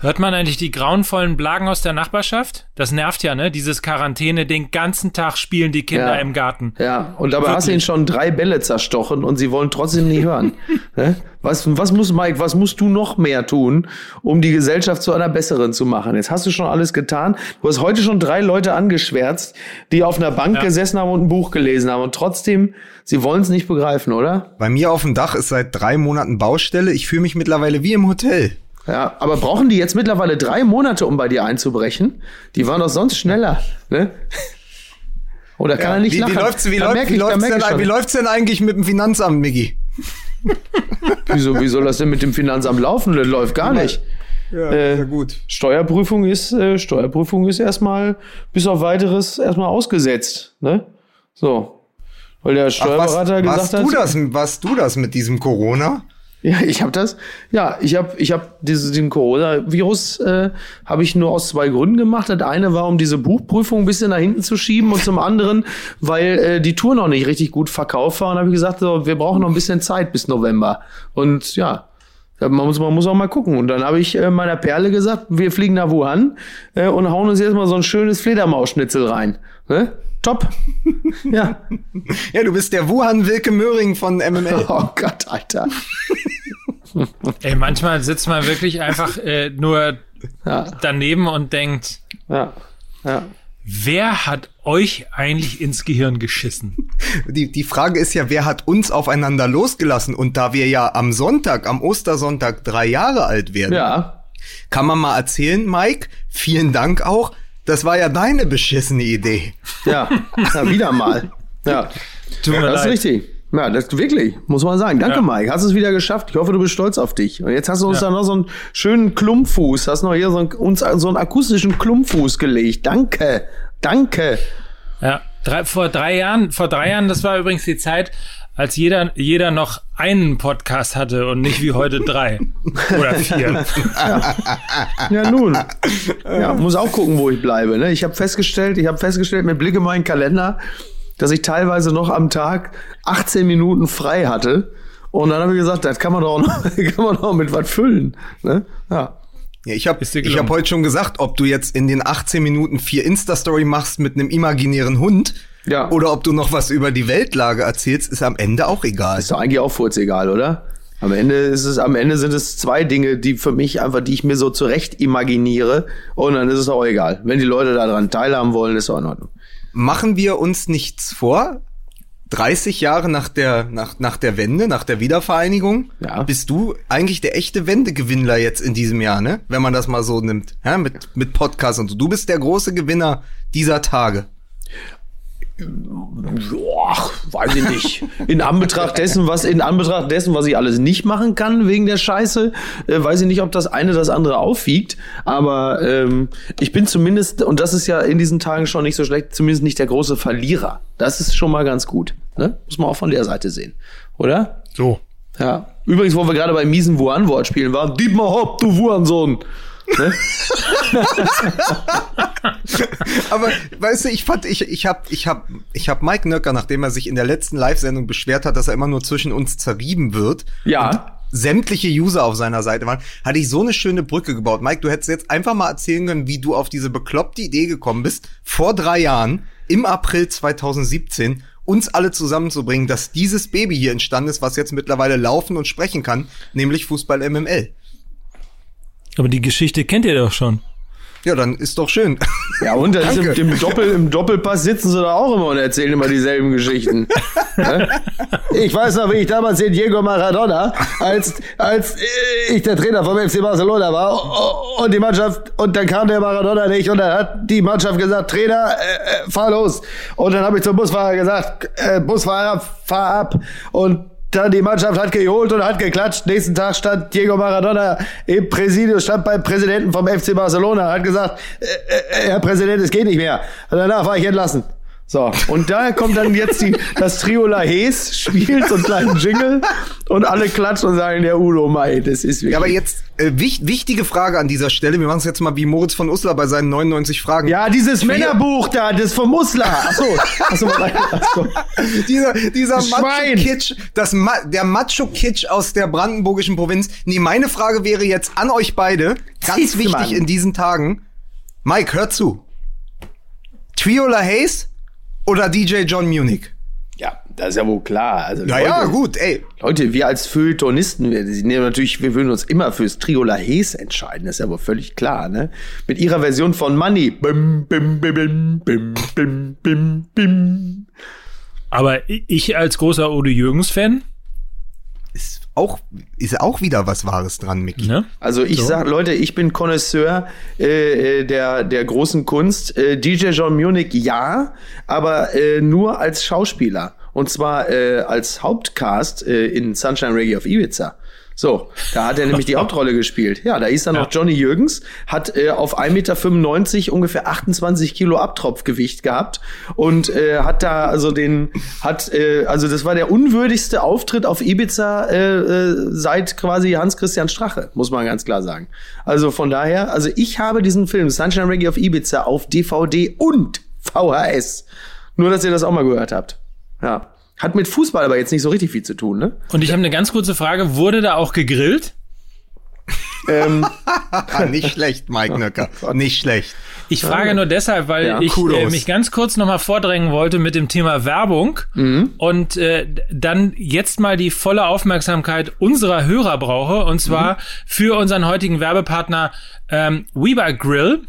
Hört man eigentlich die grauenvollen Blagen aus der Nachbarschaft? Das nervt ja, ne? Dieses Quarantäne, den ganzen Tag spielen die Kinder Ja. im Garten. Ja, und dabei Wirklich. hast du ihnen schon drei Bälle zerstochen und sie wollen trotzdem nie hören. Was, was muss Mike, was musst du noch mehr tun, um die Gesellschaft zu einer besseren zu machen? Jetzt hast du schon alles getan. Du hast heute schon drei Leute angeschwärzt, die auf einer Bank Ja. gesessen haben und ein Buch gelesen haben und trotzdem, sie wollen es nicht begreifen, oder? Bei mir auf dem Dach ist seit drei Monaten Baustelle. Ich fühle mich mittlerweile wie im Hotel. Ja, aber brauchen die jetzt mittlerweile drei Monate, um bei dir einzubrechen? Die waren doch sonst schneller, ne? Oder kann er nicht wie, lachen? wie läuft's, wie, läuft, wie, läuft's denn, wie läuft's denn eigentlich mit dem Finanzamt, Miggi? Wieso, wie soll das denn mit dem Finanzamt laufen? Das läuft gar nicht. Ja, Äh, sehr gut. Steuerprüfung ist, äh, Steuerprüfung ist erstmal bis auf weiteres erstmal ausgesetzt, ne? So. Weil der Ach, was, Steuerberater gesagt du hat. das, warst du das mit diesem Corona? Ja, ich habe das. Ja, ich habe ich hab diese, den Coronavirus äh, habe ich nur aus zwei Gründen gemacht. Das eine war, um diese Buchprüfung ein bisschen nach hinten zu schieben und zum anderen, weil äh, die Tour noch nicht richtig gut verkauft war. Und habe ich gesagt, so, wir brauchen noch ein bisschen Zeit bis November. Und ja, man muss, man muss auch mal gucken. Und dann habe ich äh, meiner Perle gesagt, wir fliegen nach Wuhan äh, und hauen uns jetzt mal so ein schönes Fledermausschnitzel rein. Ne? Top. ja. Ja, du bist der Wuhan Wilke Möhring von MML. Oh Gott, Alter. Ey, manchmal sitzt man wirklich einfach äh, nur Ja, daneben und denkt, ja, ja. Wer hat euch eigentlich ins Gehirn geschissen? Die, die Frage ist ja, wer hat uns aufeinander losgelassen? Und da wir ja am Sonntag, am Ostersonntag drei Jahre alt werden, Ja, kann man mal erzählen, Mike, vielen Dank auch, das war ja deine beschissene Idee. Ja, ja wieder mal. Ja, Tut mir das ist leid. richtig. Ja, das wirklich, muss man sagen. Danke, Ja. Mike. Hast es wieder geschafft. Ich hoffe, du bist stolz auf dich. Und jetzt hast du uns da noch so einen schönen Klumpfuß, hast noch hier so einen, uns so einen akustischen Klumpfuß gelegt. Danke. Danke. Ja, drei, vor drei Jahren, vor drei Jahren, das war übrigens die Zeit, als jeder, jeder noch einen Podcast hatte und nicht wie heute drei oder vier. Ja, nun. Ja, muss auch gucken, wo ich bleibe. Ne? Ich habe festgestellt, ich habe festgestellt mit Blick in meinen Kalender, dass ich teilweise noch am Tag 18 Minuten frei hatte. Und dann habe ich gesagt, das kann man doch auch noch, kann man doch mit was füllen. Ne? Ja. Ja, ich habe hab heute schon gesagt, ob du jetzt in den 18 Minuten vier Insta-Story machst mit einem imaginären Hund Ja. oder ob du noch was über die Weltlage erzählst, ist am Ende auch egal. Ist doch eigentlich auch furzegal, oder? Am Ende ist es, am Ende sind es zwei Dinge, die für mich einfach, die ich mir so zurecht imaginiere. Und dann ist es auch egal. Wenn die Leute daran teilhaben wollen, ist auch in Ordnung. Machen wir uns nichts vor? 30 Jahre nach der, nach, nach der Wende, nach der Wiedervereinigung, Ja. bist du eigentlich der echte Wendegewinnler jetzt in diesem Jahr, ne? Wenn man das mal so nimmt, ja, mit, mit Podcast und so. Du bist der große Gewinner dieser Tage. Boah, weiß ich nicht. In Anbetracht dessen, was in Anbetracht dessen, was ich alles nicht machen kann wegen der Scheiße, äh, weiß ich nicht, ob das eine das andere aufwiegt. Aber ähm, ich bin zumindest, und das ist ja in diesen Tagen schon nicht so schlecht, zumindest nicht der große Verlierer. Das ist schon mal ganz gut. Ne? Muss man auch von der Seite sehen, oder? So. Ja. Übrigens, wo wir gerade bei miesen Wuhan-Wortspielen waren, Dietmar Hopp, du Wuhansohn. Ne? Aber weißt du, ich fand, ich, ich hab, ich hab, ich hab Mike Nöcker, nachdem er sich in der letzten Live-Sendung beschwert hat, dass er immer nur zwischen uns zerrieben wird. Ja. Und sämtliche User auf seiner Seite waren, hatte ich so eine schöne Brücke gebaut. Mike, du hättest jetzt einfach mal erzählen können, wie du auf diese bekloppte Idee gekommen bist, vor drei Jahren, im April 2017, uns alle zusammenzubringen, dass dieses Baby hier entstanden ist, was jetzt mittlerweile laufen und sprechen kann, nämlich Fußball MML. Aber die Geschichte kennt ihr doch schon. Ja, dann ist doch schön. Ja, und das ist im, im, Doppel, im Doppelpass sitzen sie da auch immer und erzählen immer dieselben Geschichten. Ich weiß noch, wie ich damals den Diego Maradona, als, als ich der Trainer vom FC Barcelona war und die Mannschaft, und dann kam der Maradona nicht und dann hat die Mannschaft gesagt, Trainer, äh, äh, fahr los. Und dann habe ich zum Busfahrer gesagt, äh, Busfahrer, fahr ab. Und dann die Mannschaft hat geholt und hat geklatscht. Nächsten Tag stand Diego Maradona im Präsidium, stand beim Präsidenten vom FC Barcelona, hat gesagt, äh, äh, Herr Präsident, es geht nicht mehr. Und danach war ich entlassen. So, und daher kommt dann jetzt die, das Trio La Hes, spielt so einen kleinen Jingle und alle klatschen und sagen, der Udo Mai, das ist wirklich. Ja, aber jetzt, äh, wich, wichtige Frage an dieser Stelle. Wir machen es jetzt mal wie Moritz von Uslar bei seinen 99 Fragen. Ja, dieses Männerbuch da, das vom Musler. Achso, achso, achso. dieser dieser. Macho-Kitsch, das Ma der Macho-Kitsch aus der brandenburgischen Provinz. Nee, meine Frage wäre jetzt an euch beide, ganz Siehst wichtig in diesen Tagen. Mike, hör zu. Triola Hayes oder DJ John Munich? Ja, das ist ja wohl klar. Also, Naja, Leute, gut, ey. Leute, wir als Feuilletonisten, wir, sie nehmen natürlich, wir würden uns immer fürs Trio La Hes entscheiden, das ist ja wohl völlig klar, ne? Mit ihrer Version von Money. Bim, bim, bim, bim, bim, bim, bim, bim. Aber ich als großer Udo Jürgens-Fan, Ist auch, ist auch wieder was Wahres dran, Micky. ne? Also ich sag, Leute, ich bin Connoisseur äh, äh, der, der großen Kunst. Äh, DJ John Munich ja, aber äh, nur als Schauspieler. Und zwar äh, als Hauptcast äh, in Sunshine Reggae of Ibiza. So, da hat er nämlich die Hauptrolle gespielt. Ja, da ist dann noch Johnny Jürgens, hat äh, auf 1,95 Meter ungefähr 28 Kilo Abtropfgewicht gehabt und äh, hat da also den, hat, äh, also das war der unwürdigste Auftritt auf Ibiza äh, äh, seit quasi Hans-Christian Strache, muss man ganz klar sagen. Also von daher, also ich habe diesen Film Sunshine Reggae auf Ibiza auf DVD und VHS. Nur, dass ihr das auch mal gehört habt. Ja. Hat mit Fußball aber jetzt nicht so richtig viel zu tun, ne? Und ich habe eine ganz kurze Frage. Wurde da auch gegrillt? Ähm, Ah, nicht schlecht, Mike Nöcker. Nicht schlecht. Ich frage nur deshalb, weil Ja, ich äh, mich ganz kurz nochmal vordrängen wollte mit dem Thema Werbung und äh, dann jetzt mal die volle Aufmerksamkeit unserer Hörer brauche und zwar für unseren heutigen Werbepartner ähm, Weber Grill.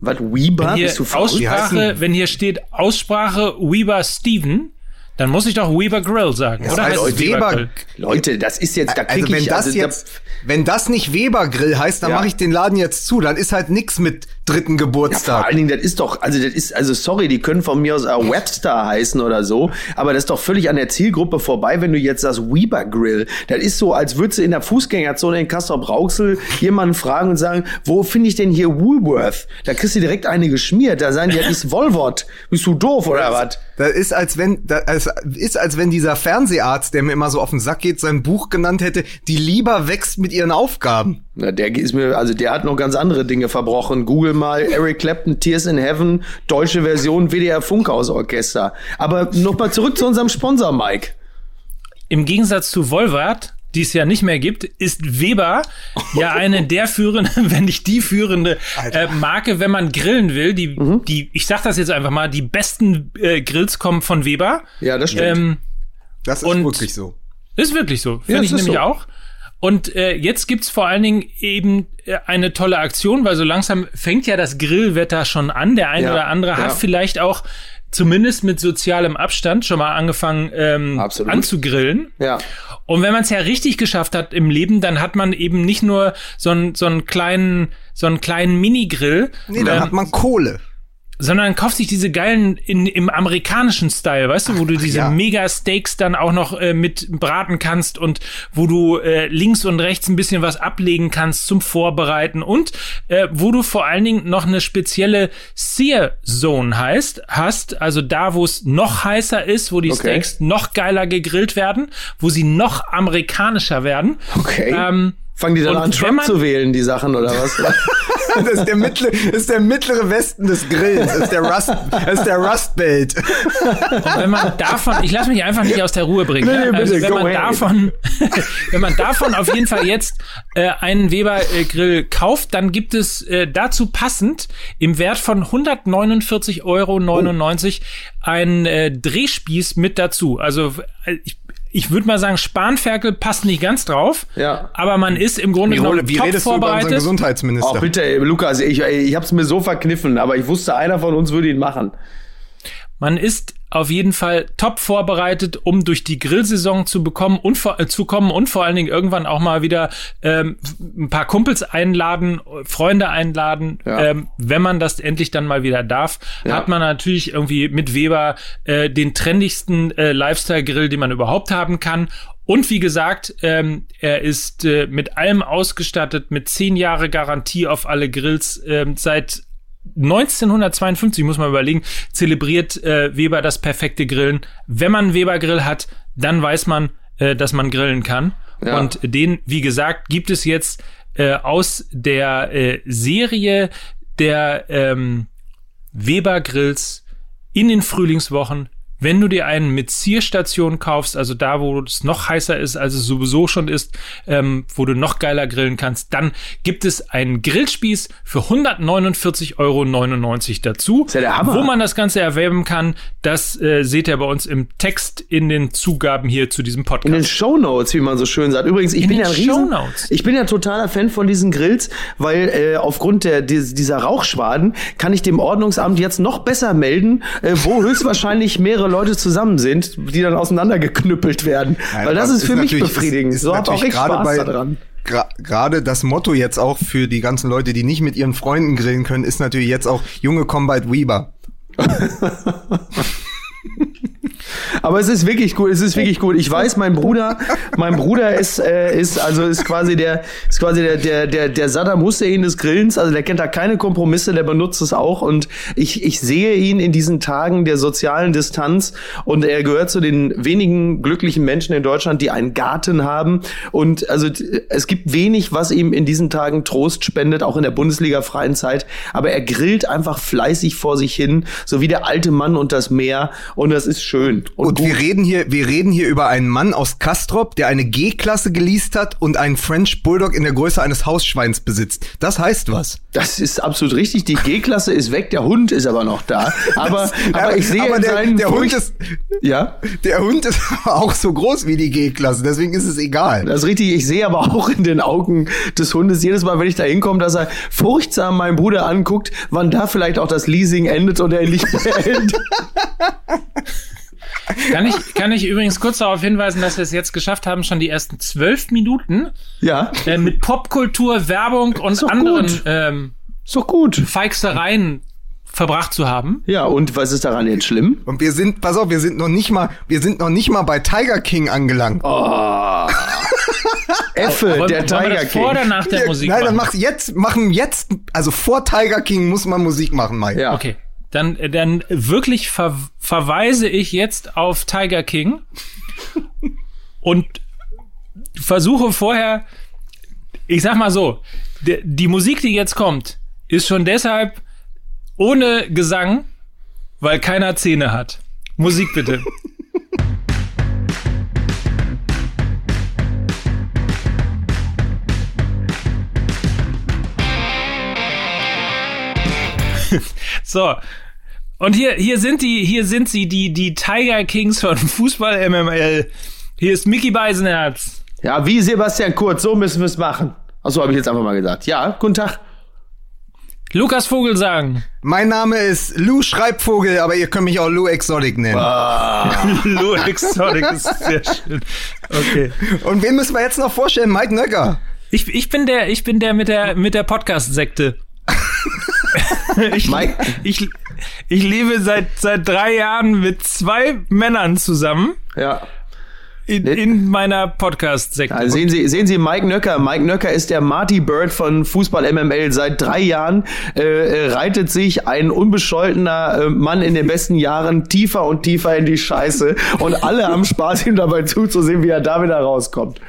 was, Weber? Hier Bist du verrückt? Wie Aussprache, wenn hier steht Aussprache Weber Steven, dann muss ich doch Weber Grill sagen, oder? heißt Heißt es Weber- Grill? Leute, das ist jetzt, da krieg Also wenn ich, das also, jetzt, wenn das nicht Weber Grill heißt, dann Ja. mache ich den Laden jetzt zu. Dann ist halt nix mit dritten da, vor Geburtstag. allen Dingen, das ist doch, also das ist, also sorry, die können von mir aus auch Webster heißen oder so, aber das ist doch völlig an der Zielgruppe vorbei, wenn du jetzt sagst Weber Grill. Das ist so, als würdest du in der Fußgängerzone in Castrop-Rauxel jemanden fragen und sagen, wo finde ich denn hier Woolworth? Da kriegst du direkt eine geschmiert, da sagen die, das ist Wolvot. Bist du doof oder was? Das ist als wenn, das ist als wenn dieser Fernseharzt, der mir immer so auf den Sack geht, sein Buch genannt hätte, die lieber wächst mit ihren Aufgaben. Na, der ist mir, also der hat noch ganz andere Dinge verbrochen. Google mal Eric Clapton, Tears in Heaven, deutsche Version WDR Funkhausorchester. Aber noch mal zurück zu unserem Sponsor, Mike. Im Gegensatz zu Volvart, die es ja nicht mehr gibt, ist Weber ja eine der führenden, wenn nicht die führende äh, Marke, wenn man grillen will. Die, Mhm. die, ich sag das jetzt einfach mal, die besten äh, Grills kommen von Weber. Ja, das stimmt. Ähm, Das ist wirklich so. ist wirklich so. Ja, Finde ich es ist nämlich so. auch. Und äh, jetzt gibt's vor allen Dingen eben äh, eine tolle Aktion, weil so langsam fängt ja das Grillwetter schon an. Der eine Ja, oder andere ja. hat vielleicht auch zumindest mit sozialem Abstand schon mal angefangen ähm, Absolut. anzugrillen. Ja. Und wenn man es ja richtig geschafft hat im Leben, dann hat man eben nicht nur so einen so einen kleinen so einen kleinen Minigrill, Nee, dann ähm, hat man Kohle. Sondern kauft sich diese geilen in, im amerikanischen Style, weißt du, wo du diese ja. Mega-Steaks dann auch noch äh, mit braten kannst und wo du äh, links und rechts ein bisschen was ablegen kannst zum Vorbereiten und äh, wo du vor allen Dingen noch eine spezielle Sear Zone heißt, hast, also da, wo es noch heißer ist, wo die Okay. Steaks noch geiler gegrillt werden, wo sie noch amerikanischer werden. Okay. Ähm, Fangen die dann an, Trump man- zu wählen, die Sachen, oder was? Das ist der mittlere, ist der mittlere Westen des Grills. Das ist der Rust, das ist der Rust Belt. Und wenn man davon, ich lasse mich einfach nicht aus der Ruhe bringen. Nee, ne? nee, also bitte, wenn man ahead. davon, wenn man davon auf jeden Fall jetzt äh, einen Weber äh, Grill kauft, dann gibt es äh, dazu passend im Wert von 149,99 Euro einen äh, Drehspieß mit dazu. Also äh, ich, ich würde mal sagen, Spanferkel passt nicht ganz drauf, Ja. aber man ist im Grunde Wie, genommen wie top redest du über unseren Oh, vorbereitet. Gesundheitsminister? bitte, ey, Lukas, ich, ich hab's mir so verkniffen, aber ich wusste, einer von uns würde ihn machen. Man ist auf jeden Fall top vorbereitet, um durch die Grillsaison zu bekommen und vor, äh, zu kommen und vor allen Dingen irgendwann auch mal wieder ähm, ein paar Kumpels einladen, Freunde einladen. Ja. Ähm, wenn man das endlich dann mal wieder darf, Ja. hat man natürlich irgendwie mit Weber äh, den trendigsten äh, Lifestyle-Grill, den man überhaupt haben kann. Und wie gesagt, ähm, er ist äh, mit allem ausgestattet, mit zehn Jahre Garantie auf alle Grills ähm, seit 1952, muss man überlegen, zelebriert äh, Weber das perfekte Grillen. Wenn man einen Weber-Grill hat, dann weiß man, äh, dass man grillen kann. Ja. Und den, wie gesagt, gibt es jetzt äh, aus der äh, Serie der ähm, Weber-Grills in den Frühlingswochen. Wenn du dir einen mit Zierstation kaufst, also da, wo es noch heißer ist, als es sowieso schon ist, ähm, wo du noch geiler grillen kannst, dann gibt es einen Grillspieß für 149,99 Euro dazu. Ist ja der Hammer. Wo man das Ganze erwerben kann, das äh, seht ihr bei uns im Text in den Zugaben hier zu diesem Podcast. In den Shownotes, wie man so schön sagt. Übrigens, ich In bin ja ein Riesen, ich bin ja totaler Fan von diesen Grills, weil äh, aufgrund der dies- dieser Rauchschwaden kann ich dem Ordnungsamt jetzt noch besser melden, äh, wo höchstwahrscheinlich mehrere Leute zusammen sind, die dann auseinandergeknüppelt werden. Nein, weil das ist für mich befriedigend. ist so hab auch ich gerade Spaß bei- daran. Gerade das Motto jetzt auch für die ganzen Leute, die nicht mit ihren Freunden grillen können, ist natürlich jetzt auch Junge Combat Weber. Aber es ist wirklich gut, es ist wirklich gut. Ich weiß, mein Bruder, mein Bruder ist, äh, ist also ist quasi der, ist quasi der, der, der, der Saddam Hussein des Grillens. Also der kennt da keine Kompromisse, der benutzt es auch. Und ich, ich sehe ihn in diesen Tagen der sozialen Distanz und er gehört zu den wenigen glücklichen Menschen in Deutschland, die einen Garten haben. Und also es gibt wenig, was ihm in diesen Tagen Trost spendet, auch in der Bundesliga freien Zeit. Aber er grillt einfach fleißig vor sich hin, so wie der alte Mann und das Meer. Und das ist schön. Und, Und gut. wir reden hier, wir reden hier über einen Mann aus Kastrop, der eine G-Klasse geleast hat und einen French Bulldog in der Größe eines Hausschweins besitzt. Das heißt was? Das ist absolut richtig. Die G-Klasse ist weg, der Hund ist aber noch da. Aber, aber ich sehe aber in der, seinen der Hund ist, ja, der Hund ist auch so groß wie die G-Klasse, deswegen ist es egal. das ist richtig. Ich sehe aber auch in den Augen des Hundes jedes Mal, wenn ich da hinkomme, dass er furchtsam meinen Bruder anguckt, wann da vielleicht auch das Leasing endet und er ihn nicht mehr hält. Kann ich, kann ich übrigens kurz darauf hinweisen, dass wir es jetzt geschafft haben, schon die ersten zwölf Minuten Ja, äh, mit Popkultur, Werbung und doch anderen gut. ähm, doch gut. Feixereien verbracht zu haben. Ja, und was ist daran jetzt schlimm? Und wir sind, pass auf, wir sind noch nicht mal, wir sind noch nicht mal bei Tiger King angelangt. Oh. Effe, Wollen, der wir Tiger das vor oder King. nach der Ja, Musik Nein, dann machen? mach jetzt, machen jetzt, also vor Tiger King muss man Musik machen, Mike. Ja. Okay. Dann, dann wirklich ver verweise ich jetzt auf Tiger King und versuche vorher, ich sag mal so, die, die Musik, die jetzt kommt, ist schon deshalb ohne Gesang, weil keiner Zähne hat. Musik bitte. So. Und hier, hier sind die, hier sind sie, die, die Tiger Kings von Fußball MML. Hier ist Mickey Beisenherz. Ja, wie Sebastian Kurz, so müssen wir es machen. Achso, habe ich jetzt einfach mal gesagt. Ja, guten Tag. Lukas Vogelsang. Mein Name ist Lou Schreibvogel, aber ihr könnt mich auch Lou Exotic nennen. Lou Exotic ist sehr schön. Okay. Und wen müssen wir jetzt noch vorstellen? Mike Nöcker. Ich, ich bin der, ich bin der mit der, mit der Podcast-Sekte. ich, ich, ich lebe seit, seit drei Jahren mit zwei Männern zusammen Ja. In, in meiner Podcast-Sekte. Also sehen Sie, sehen Sie Mike Nöcker. Mike Nöcker ist der Marty Bird von Fußball MML. Seit drei Jahren äh, reitet sich ein unbescholtener äh, Mann in den besten Jahren tiefer und tiefer in die Scheiße. Und alle haben Spaß, ihm dabei zuzusehen, wie er da wieder rauskommt.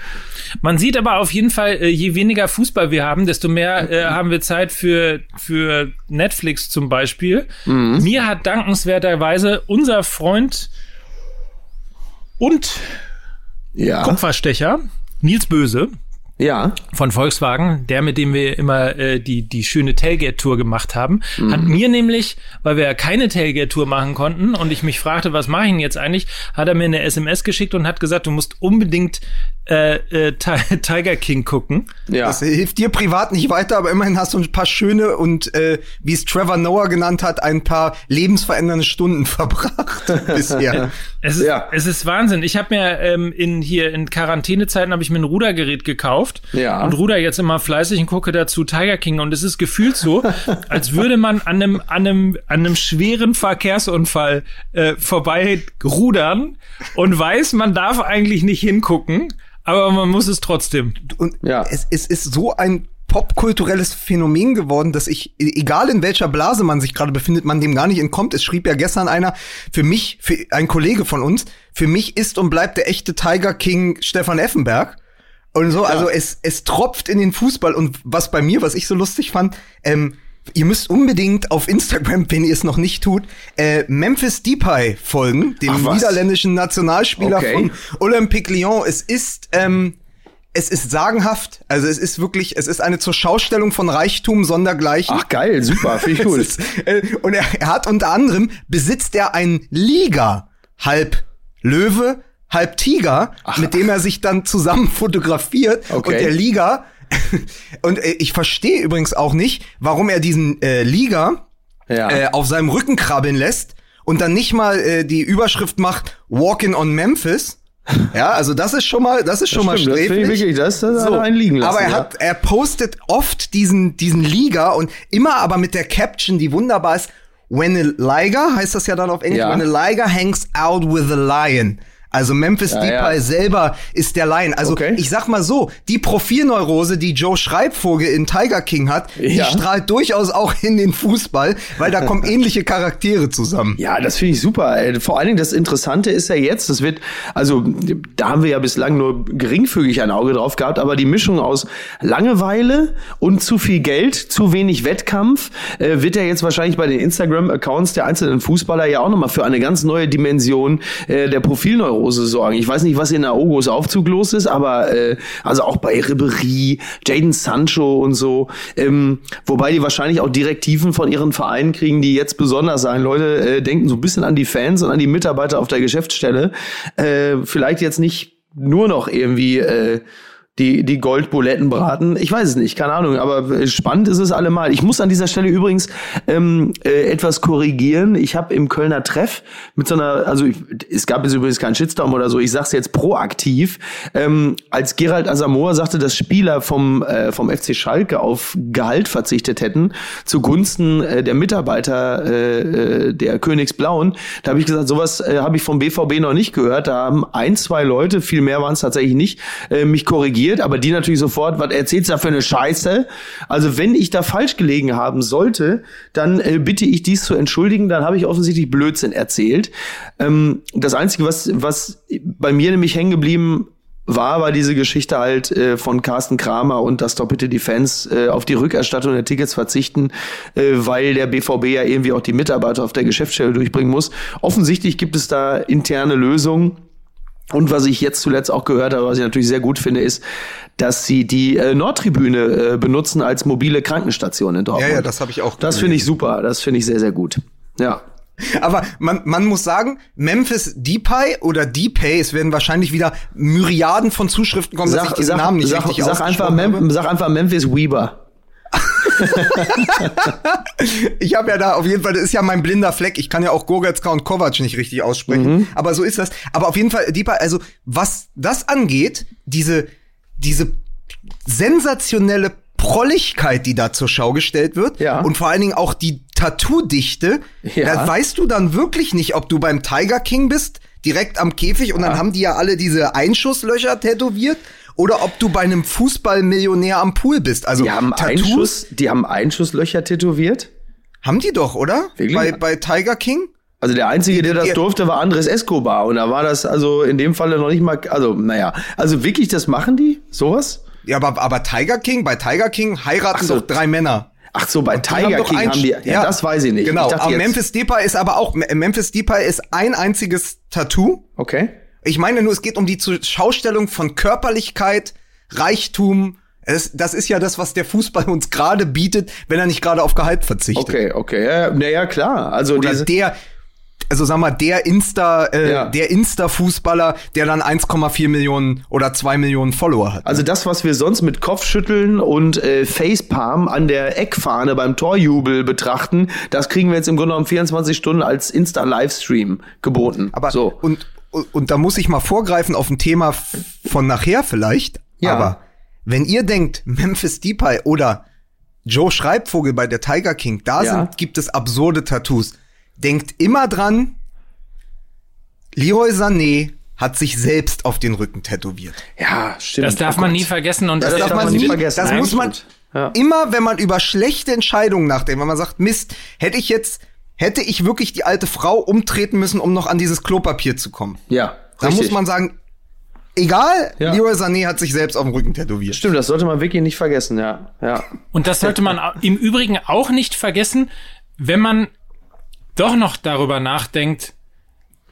Man sieht aber auf jeden Fall, äh, je weniger Fußball wir haben, desto mehr äh, haben wir Zeit für, für Netflix zum Beispiel. Mir hat dankenswerterweise unser Freund und Ja. Kupferstecher, Nils Böse Ja. von Volkswagen, der mit dem wir immer äh, die die schöne Tailgate-Tour gemacht haben, hat mir nämlich, weil wir ja keine Tailgate-Tour machen konnten und ich mich fragte, was mache ich denn jetzt eigentlich, hat er mir eine SMS geschickt und hat gesagt, du musst unbedingt äh, äh, Ti- Tiger King gucken. Ja. Das hilft dir privat nicht weiter, aber immerhin hast du ein paar schöne und, äh, wie es Trevor Noah genannt hat, ein paar lebensverändernde Stunden verbracht bisher. Es ist, Ja. es ist Wahnsinn. Ich habe mir ähm, in hier in Quarantänezeiten habe ich mir ein Rudergerät gekauft Ja. und ruder jetzt immer fleißig und gucke dazu Tiger King und es ist gefühlt so, als würde man an einem an einem an einem schweren Verkehrsunfall äh, vorbei rudern und weiß, man darf eigentlich nicht hingucken, aber man muss es trotzdem. Und Ja. es, es ist so ein popkulturelles Phänomen geworden, dass ich, e- egal in welcher Blase man sich gerade befindet, man dem gar nicht entkommt. Es schrieb ja gestern einer, für mich, für ein Kollege von uns, für mich ist und bleibt der echte Tiger King Stefan Effenberg. Und so, also es, es tropft in den Fußball. Und was bei mir, was ich so lustig fand, ähm, ihr müsst unbedingt auf Instagram, wenn ihr es noch nicht tut, äh, Memphis Depay folgen, dem Ach, niederländischen Nationalspieler Okay. von Olympique Lyon. Es ist, ähm, es ist sagenhaft. Also es ist wirklich, es ist eine zur Schaustellung von Reichtum sondergleichen. Ach geil, super, finde ich. Es ist, äh, und er, er hat unter anderem besitzt er einen Liga, halb Löwe, halb Tiger, mit dem er sich dann zusammen fotografiert. Okay. Und der Liga, und äh, ich verstehe übrigens auch nicht, warum er diesen äh, Liga Ja. äh, auf seinem Rücken krabbeln lässt und dann nicht mal äh, die Überschrift macht Walking on Memphis. Ja, also das ist schon mal, das ist schon mal Stimmt, das finde ich sträflich. wirklich, das, das er einen liegen lassen. Aber er ja. hat, er postet oft diesen, diesen Liga und immer aber mit der Caption, die wunderbar ist, when a liger, heißt das ja dann auf Englisch, Ja. when a liger hangs out with a lion. Also Memphis Ja, Depay ja. selber ist der Lion. Also Okay. ich sag mal so, die Profilneurose, die Joe Schreibvogel in Tiger King hat, die Ja. strahlt durchaus auch in den Fußball, weil da kommen ähnliche Charaktere zusammen. Ja, das finde ich super. Äh, Vor allen Dingen das Interessante ist ja jetzt, das wird, also da haben wir ja bislang nur geringfügig ein Auge drauf gehabt, aber die Mischung aus Langeweile und zu viel Geld, zu wenig Wettkampf, äh, wird ja jetzt wahrscheinlich bei den Instagram-Accounts der einzelnen Fußballer ja auch nochmal für eine ganz neue Dimension äh, der Profilneurose sorgen. Ich weiß nicht, was in Aogos Aufzug los ist, aber äh, also auch bei Ribery, Jaden Sancho und so, ähm, wobei die wahrscheinlich auch Direktiven von ihren Vereinen kriegen, die jetzt besonders sein. Leute äh, denken so ein bisschen an die Fans und an die Mitarbeiter auf der Geschäftsstelle. Äh, vielleicht jetzt nicht nur noch irgendwie äh, die, die Goldbuletten braten. Ich weiß es nicht, keine Ahnung, aber spannend ist es allemal. Ich muss an dieser Stelle übrigens ähm, äh, etwas korrigieren. Ich habe im Kölner Treff mit so einer, also ich, es gab jetzt übrigens keinen Shitstorm oder so, ich sag's jetzt proaktiv, ähm, als Gerald Asamoah sagte, dass Spieler vom, äh, vom FC Schalke auf Gehalt verzichtet hätten, zugunsten äh, der Mitarbeiter äh, äh, der Königsblauen, da habe ich gesagt, sowas äh, habe ich vom BVB noch nicht gehört. Da haben ein, zwei Leute, viel mehr waren es tatsächlich nicht, äh, mich korrigiert, aber die natürlich sofort, was erzählst du da für eine Scheiße? Also wenn ich da falsch gelegen haben sollte, dann äh, bitte ich dies zu entschuldigen, dann habe ich offensichtlich Blödsinn erzählt. Ähm, das Einzige, was, was bei mir nämlich hängen geblieben war, war diese Geschichte halt äh, von Carsten Kramer und dass doch bitte die Fans äh, auf die Rückerstattung der Tickets verzichten, äh, weil der BVB ja irgendwie auch die Mitarbeiter auf der Geschäftsstelle durchbringen muss. Offensichtlich gibt es da interne Lösungen. Und was ich jetzt zuletzt auch gehört habe, was ich natürlich sehr gut finde, ist, dass sie die äh, Nordtribüne äh, benutzen als mobile Krankenstation in Dortmund. Ja, ja, das habe ich auch. Das finde ich super. Das finde ich sehr, sehr gut. Ja. Aber man, man muss sagen, Memphis Depay oder Depay, es werden wahrscheinlich wieder Myriaden von Zuschriften kommen, dass ich Sag, diesen sag, Namen nicht sag, richtig sag, einfach habe. Sag einfach Memphis Weber. Ich habe ja da auf jeden Fall, das ist ja mein blinder Fleck. Ich kann ja auch Goretzka und Kovac nicht richtig aussprechen. Mhm. Aber so ist das. Aber auf jeden Fall, Depay, also was das angeht, diese, diese sensationelle Prolligkeit, die da zur Schau gestellt wird. Ja. Und vor allen Dingen auch die Tattoo-Dichte. Ja. Da weißt du dann wirklich nicht, ob du beim Tiger King bist, direkt am Käfig und dann haben die ja alle diese Einschusslöcher tätowiert. Oder ob du bei einem Fußballmillionär am Pool bist. Also Die haben, Tattoos Einschuss, die haben Einschusslöcher tätowiert. haben die doch, oder? Wirklich? Bei, bei Tiger King? Also der Einzige, der das durfte, war Andres Escobar. Und da war das also in dem Falle noch nicht mal, also naja. Also wirklich, das machen die? Sowas? Ja, aber, aber Tiger King, bei Tiger King heiraten so. doch drei Männer. Ach so, bei Tiger doch King ein- haben die, ja, das weiß ich nicht. Genau, ich dachte aber Memphis Depay ist aber auch, Memphis Depay ist ein einziges Tattoo. Okay. Ich meine nur, es geht um die Schaustellung von Körperlichkeit, Reichtum. Es, das ist ja das, was der Fußball uns gerade bietet, wenn er nicht gerade auf Gehalt verzichtet. Okay, okay. Ja, naja, klar. Also Oder diese, der, also sag mal, der Insta, äh, Ja. der Insta-Fußballer, der dann 1,4 Millionen oder 2 Millionen Follower hat. Also das, was wir sonst mit Kopfschütteln und äh, Facepalm an der Eckfahne beim Torjubel betrachten, das kriegen wir jetzt im Grunde genommen 24 Stunden als Insta-Livestream geboten. Aber so. und, und, da muss ich mal vorgreifen auf ein Thema von nachher vielleicht. Ja. Aber wenn ihr denkt, Memphis Depay oder Joe Schreibvogel bei der Tiger King, da Ja. sind, gibt es absurde Tattoos. Denkt immer dran, Leroy Sané hat sich selbst auf den Rücken tätowiert. ja, stimmt. Das darf Oh man Gott. nie vergessen und Das das, darf man das nie vergessen. Das Nein, muss man. Ja. Immer wenn man über schlechte Entscheidungen nachdenkt, wenn man sagt, Mist, hätte ich jetzt, hätte ich wirklich die alte Frau umtreten müssen, um noch an dieses Klopapier zu kommen. Ja. Da richtig. muss man sagen, egal, Ja. Leroy Sané hat sich selbst auf dem Rücken tätowiert. Stimmt, das sollte man wirklich nicht vergessen, ja. Ja. Und das sollte man im Übrigen auch nicht vergessen, wenn man doch noch darüber nachdenkt,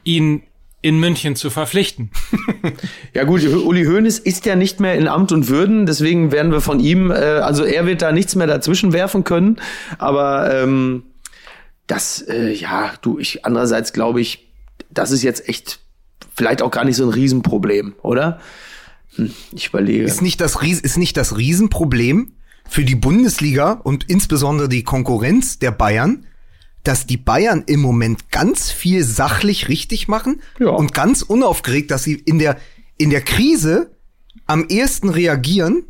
ihn in München zu verpflichten. Ja gut, Uli Hoeneß ist ja nicht mehr in Amt und Würden, deswegen werden wir von ihm, äh, also er wird da nichts mehr dazwischen werfen können, aber ähm, das, äh, ja, du, ich andererseits glaube ich, das ist jetzt echt vielleicht auch gar nicht so ein Riesenproblem, oder? Hm, ich überlege. Ist nicht das Ries ist nicht das Riesenproblem für die Bundesliga und insbesondere die Konkurrenz der Bayern, dass die Bayern im Moment ganz viel sachlich richtig machen Ja. und ganz unaufgeregt, dass sie in der in der Krise am ehesten reagieren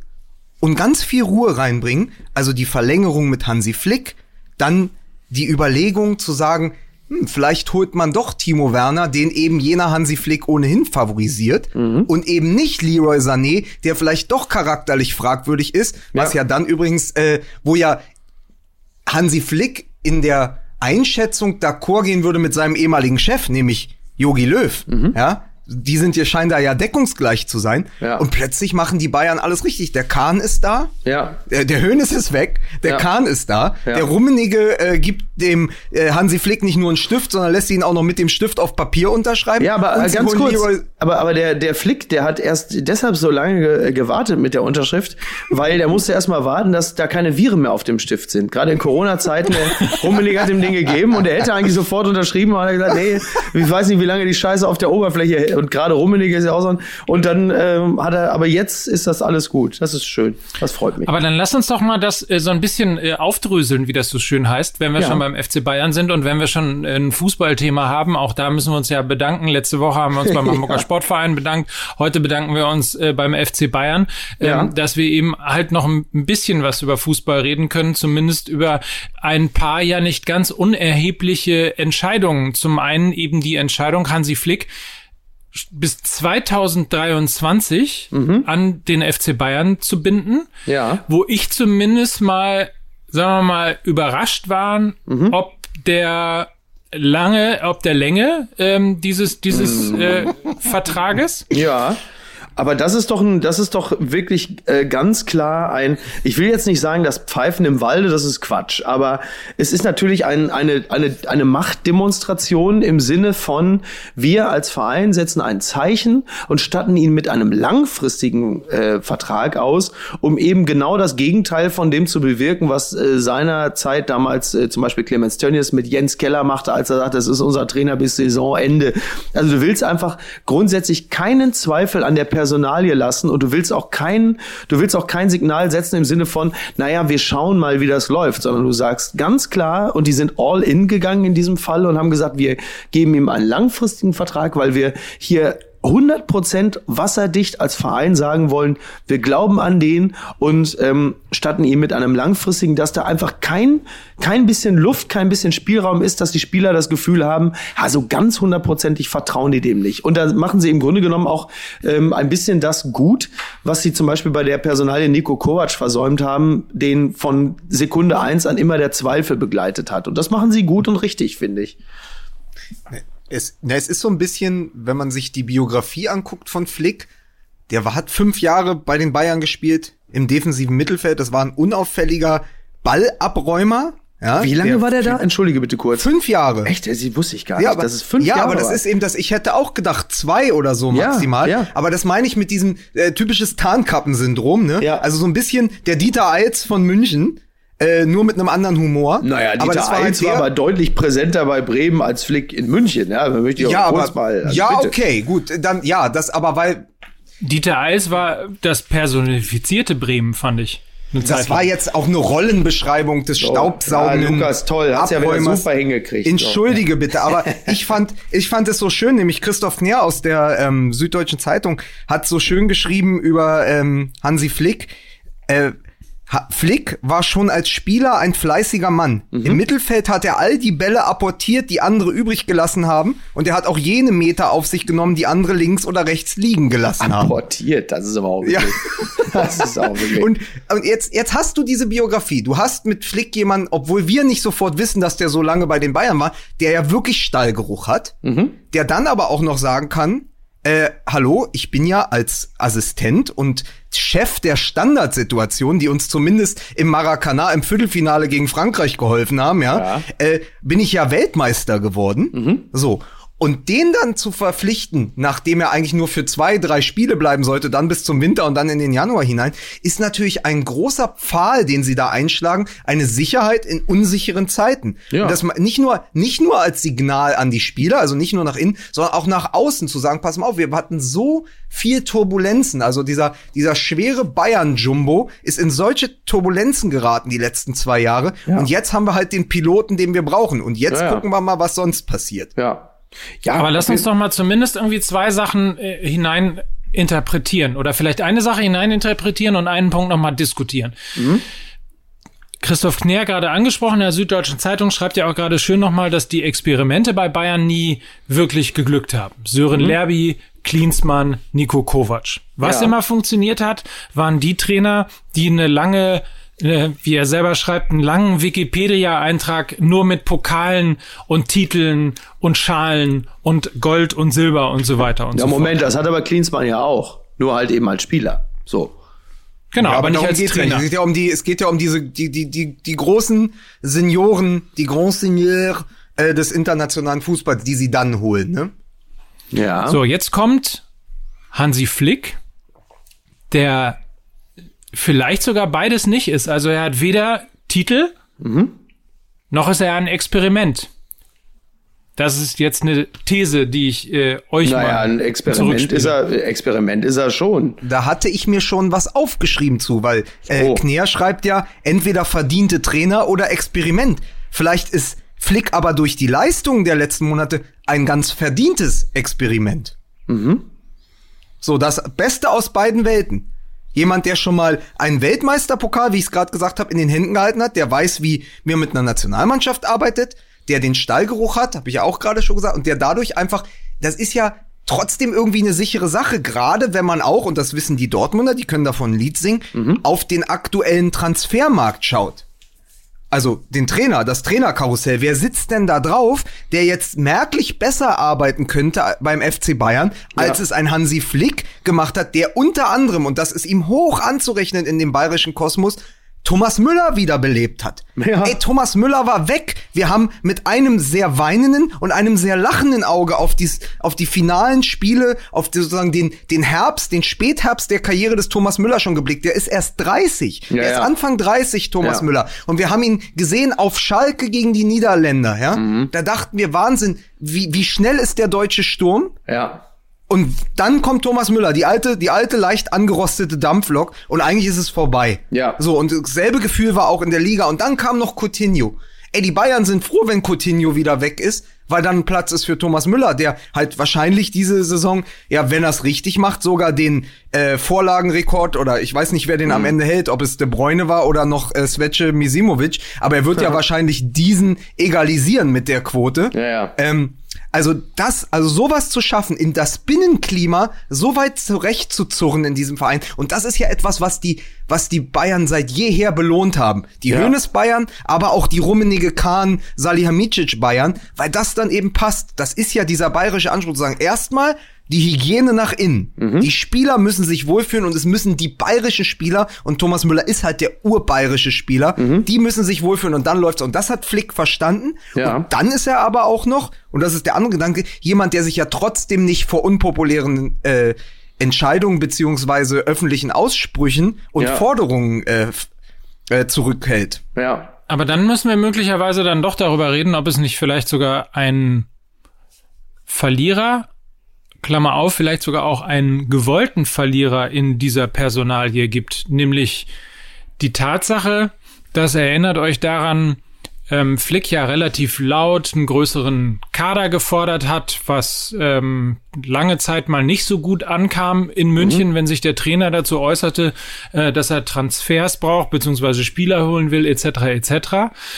und ganz viel Ruhe reinbringen. Also die Verlängerung mit Hansi Flick, dann die Überlegung zu sagen, hm, vielleicht holt man doch Timo Werner, den eben jener Hansi Flick ohnehin favorisiert und eben nicht Leroy Sané, der vielleicht doch charakterlich fragwürdig ist, was Ja. ja dann übrigens, äh, wo ja Hansi Flick in der Einschätzung d'accord gehen würde mit seinem ehemaligen Chef, nämlich Jogi Löw, ja. Die sind hier scheinen da ja deckungsgleich zu sein. Ja. Und plötzlich machen die Bayern alles richtig. Der Kahn ist da. Ja. Der, der Hönes ist weg. Der Ja. Kahn ist da. Ja. Der Rummenige äh, gibt dem äh, Hansi Flick nicht nur einen Stift, sondern lässt ihn auch noch mit dem Stift auf Papier unterschreiben. Ja, aber ganz kurz. Leroy- Aber, aber der, der Flick, der hat erst deshalb so lange ge gewartet mit der Unterschrift, weil der musste erst mal warten, dass da keine Viren mehr auf dem Stift sind. Gerade in Corona-Zeiten, der Rummelig hat ihm den gegeben und er hätte eigentlich sofort unterschrieben, aber er hat gesagt, nee, ich weiß nicht, wie lange die Scheiße auf der Oberfläche hält. Und gerade Rummelig ist ja auch so ein, und dann ähm, hat er, aber jetzt ist das alles gut. Das ist schön. Das freut mich. Aber dann lass uns doch mal das äh, so ein bisschen äh, aufdröseln, wie das so schön heißt, wenn wir Ja. schon beim FC Bayern sind und wenn wir schon äh, ein Fußballthema haben. Auch da müssen wir uns ja bedanken. Letzte Woche haben wir uns beim Hamburger Sportverein bedankt. Heute bedanken wir uns äh, beim FC Bayern, ähm, Ja. dass wir eben halt noch ein bisschen was über Fußball reden können, zumindest über ein paar ja nicht ganz unerhebliche Entscheidungen. Zum einen eben die Entscheidung Hansi Flick bis 2023 an den FC Bayern zu binden Ja. wo ich zumindest mal, sagen wir mal, überrascht waren, ob der lange, ob der Länge ähm, dieses dieses äh, Vertrages. Ja. Aber das ist doch ein, das ist doch wirklich äh, ganz klar ein. Ich will jetzt nicht sagen, das Pfeifen im Walde, das ist Quatsch. Aber es ist natürlich ein, eine eine eine Machtdemonstration im Sinne von wir als Verein setzen ein Zeichen und statten ihn mit einem langfristigen äh, Vertrag aus, um eben genau das Gegenteil von dem zu bewirken, was äh, seinerzeit damals äh, zum Beispiel Clemens Tönnies mit Jens Keller machte, als er sagte, das ist unser Trainer bis Saisonende. Also du willst einfach grundsätzlich keinen Zweifel an der Personalie lassen und du willst auch kein, du willst auch kein Signal setzen im Sinne von, naja, wir schauen mal, wie das läuft, sondern du sagst ganz klar, und die sind all in gegangen in diesem Fall und haben gesagt, wir geben ihm einen langfristigen Vertrag, weil wir hier 100% wasserdicht als Verein sagen wollen, wir glauben an den und ähm, statten ihm mit einem langfristigen, dass da einfach kein, kein bisschen Luft, kein bisschen Spielraum ist, dass die Spieler das Gefühl haben, also ganz hundertprozentig vertrauen die dem nicht. Und da machen sie im Grunde genommen auch ähm, ein bisschen das gut, was sie zum Beispiel bei der Personalie Nico Kovac versäumt haben, den von Sekunde eins an immer der Zweifel begleitet hat. Und das machen sie gut und richtig, finde ich. Es, na, es ist so ein bisschen, wenn man sich die Biografie anguckt von Flick, der war, hat fünf Jahre bei den Bayern gespielt im defensiven Mittelfeld. Das war ein unauffälliger Ballabräumer. Ja, Wie lange war der da? Entschuldige bitte kurz. Fünf Jahre. Echt, das wusste ich gar nicht. Ja, aber, das ist fünf ja, Jahre. aber das war. ist eben das, ich hätte auch gedacht, zwei oder so Ja, maximal. ja. Aber das meine ich mit diesem äh, typisches Tarnkappensyndrom, ne? Ja. Also so ein bisschen der Dieter Eils von München, äh, nur mit einem anderen Humor. Naja, aber Dieter das war halt war aber deutlich präsenter bei Bremen als Flick in München. Ja, möchte ich auch ja, kurz aber, mal. also ja, bitte. okay, gut, dann, ja, das aber, weil, Dieter Eils war das personifizierte Bremen, fand ich. Das war jetzt auch eine Rollenbeschreibung des staubsaugenden Ja, Lukas, toll, hat's ja wieder Abräumers. super hingekriegt. Entschuldige bitte, aber ich fand, ich fand es so schön, nämlich Christoph Kner aus der ähm, Süddeutschen Zeitung hat so schön geschrieben über ähm, Hansi Flick. Äh, Flick war schon als Spieler ein fleißiger Mann. Im Mittelfeld hat er all die Bälle apportiert, die andere übrig gelassen haben. Und er hat auch jene Meter auf sich genommen, die andere links oder rechts liegen gelassen haben. Portiert, das ist aber auch Ja. Das ist auch wirklich. Und, und jetzt, jetzt hast du diese Biografie. Du hast mit Flick jemanden, obwohl wir nicht sofort wissen, dass der so lange bei den Bayern war, der ja wirklich Stallgeruch hat, der dann aber auch noch sagen kann, äh, hallo, ich bin ja als Assistent und Chef der Standardsituation, die uns zumindest im Maracanã im Viertelfinale gegen Frankreich geholfen haben, ja, Ja. Äh, bin ich ja Weltmeister geworden. So. Und den dann zu verpflichten, nachdem er eigentlich nur für zwei, drei Spiele bleiben sollte, dann bis zum Winter und dann in den Januar hinein, ist natürlich ein großer Pfahl, den sie da einschlagen, eine Sicherheit in unsicheren Zeiten. Ja. Und das nicht nur, nicht nur als Signal an die Spieler, also nicht nur nach innen, sondern auch nach außen zu sagen, pass mal auf, wir hatten so viel Turbulenzen. Also dieser, dieser schwere Bayern-Jumbo ist in solche Turbulenzen geraten die letzten zwei Jahre. Und jetzt haben wir halt den Piloten, den wir brauchen. Und jetzt Ja, ja. gucken wir mal, was sonst passiert. ja. Ja, Aber lass uns doch mal zumindest irgendwie zwei Sachen äh, hinein interpretieren oder vielleicht eine Sache hinein interpretieren und einen Punkt nochmal diskutieren. Christoph Kner gerade angesprochen, in der Süddeutschen Zeitung schreibt ja auch gerade schön nochmal, dass die Experimente bei Bayern nie wirklich geglückt haben. Sören Lerby, Klinsmann, Nico Kovac. Was Ja. immer funktioniert hat, waren die Trainer, die eine lange äh, wie er selber schreibt, einen langen Wikipedia-Eintrag nur mit Pokalen und Titeln und Schalen und Gold und Silber und so weiter und ja, so Moment, das hat aber Klinsmann ja auch. Nur halt eben als Spieler. So. fort. Genau, aber, nicht als geht's ja Trainer. Es geht ja um die, es geht ja um diese, die, die, die, die großen Senioren, die Grand Seigneurs äh, des internationalen Fußballs, die sie dann holen, ne? Ja. So, jetzt kommt Hansi Flick, der vielleicht sogar beides nicht ist. Also er hat weder Titel, noch ist er ein Experiment. Das ist jetzt eine These, die ich äh, euch Naja, mal ein Experiment zurückspiele. ist er, Experiment ist er schon. Da hatte ich mir schon was aufgeschrieben zu, weil äh, Oh. Kner schreibt ja entweder verdiente Trainer oder Experiment. Vielleicht ist Flick aber durch die Leistungen der letzten Monate ein ganz verdientes Experiment. So, das Beste aus beiden Welten. Jemand, der schon mal einen Weltmeisterpokal, wie ich es gerade gesagt habe, in den Händen gehalten hat, der weiß, wie man mit einer Nationalmannschaft arbeitet, der den Stallgeruch hat, habe ich ja auch gerade schon gesagt, und der dadurch einfach, das ist ja trotzdem irgendwie eine sichere Sache, gerade wenn man auch, und das wissen die Dortmunder, die können davon ein Lied singen, auf den aktuellen Transfermarkt schaut. Also den Trainer, das Trainerkarussell. Wer sitzt denn da drauf, der jetzt merklich besser arbeiten könnte beim FC Bayern, als Ja. es ein Hansi Flick gemacht hat, der unter anderem, und das ist ihm hoch anzurechnen in dem bayerischen Kosmos, Thomas Müller wiederbelebt hat. Ja. Ey, Thomas Müller war weg. Wir haben mit einem sehr weinenden und einem sehr lachenden Auge auf, dies, auf die finalen Spiele, auf die, sozusagen den, den Herbst, den Spätherbst der Karriere des Thomas Müller schon geblickt. Der ist erst 30. Ja, der ist ja. Anfang 30, Thomas Ja. Müller. Und wir haben ihn gesehen auf Schalke gegen die Niederländer, ja. Mhm. Da dachten wir, Wahnsinn, wie, wie schnell ist der deutsche Sturm? Ja. Und dann kommt Thomas Müller, die alte, die alte leicht angerostete Dampflok und eigentlich ist es vorbei. Ja. So, und dasselbe Gefühl war auch in der Liga. Und dann kam noch Coutinho. Ey, die Bayern sind froh, wenn Coutinho wieder weg ist, weil dann Platz ist für Thomas Müller, der halt wahrscheinlich diese Saison, ja, wenn er es richtig macht, sogar den äh, Vorlagenrekord oder ich weiß nicht, wer den am Ende hält, ob es De Bruyne war oder noch äh, Svece Misimovic, aber er wird ja wahrscheinlich diesen egalisieren mit der Quote. Ja, ja. Ähm, also das, also sowas zu schaffen, in das Binnenklima so weit zurechtzuzurren in diesem Verein. Und das ist ja etwas, was die, was die Bayern seit jeher belohnt haben. Die Ja. Hönes Bayern, aber auch die rummenige Kahn Salihamidzic Bayern, weil das dann eben passt. Das ist ja dieser bayerische Anspruch zu sagen, erstmal die Hygiene nach innen. Die Spieler müssen sich wohlfühlen und es müssen die bayerischen Spieler, und Thomas Müller ist halt der urbayerische Spieler, die müssen sich wohlfühlen und dann läuft's. Und das hat Flick verstanden. Ja. Und dann ist er aber auch noch, und das ist der andere Gedanke, jemand, der sich ja trotzdem nicht vor unpopulären äh, Entscheidungen beziehungsweise öffentlichen Aussprüchen und Ja. Forderungen äh, äh, zurückhält. Ja. Aber dann müssen wir möglicherweise dann doch darüber reden, ob es nicht vielleicht sogar einen Verlierer, Klammer auf, vielleicht sogar auch einen gewollten Verlierer in dieser Personalie gibt, nämlich die Tatsache, dass erinnert euch daran, ähm, Flick ja relativ laut einen größeren Kader gefordert hat, was ähm, lange Zeit mal nicht so gut ankam in München, mhm. wenn sich der Trainer dazu äußerte, äh, dass er Transfers braucht, beziehungsweise Spieler holen will, etc. etc.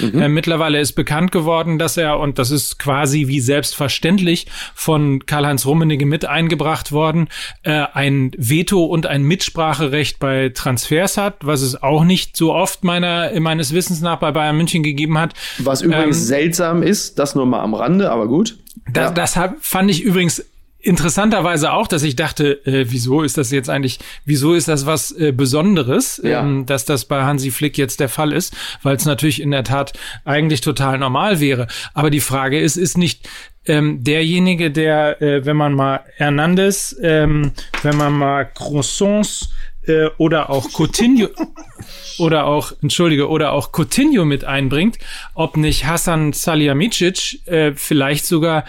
Mhm. Äh, mittlerweile ist bekannt geworden, dass er, und das ist quasi wie selbstverständlich von Karl-Heinz Rummenigge mit eingebracht worden, äh, ein Veto und ein Mitspracherecht bei Transfers hat, was es auch nicht so oft meiner, meines Wissens nach bei Bayern München gegeben hat. Was übrigens ähm, seltsam ist, das nur mal am Rande, aber gut. Das, ja. das fand ich übrigens interessanterweise auch, dass ich dachte, äh, wieso ist das jetzt eigentlich, wieso ist das was äh, Besonderes, ja. ähm, dass das bei Hansi Flick jetzt der Fall ist, weil es natürlich in der Tat eigentlich total normal wäre. Aber die Frage ist, ist nicht ähm, derjenige, der, äh, wenn man mal Hernandez, ähm, wenn man mal Croissants äh, oder auch Coutinho oder auch, entschuldige, oder auch Coutinho mit einbringt, ob nicht Hassan Salihamidzic äh, vielleicht sogar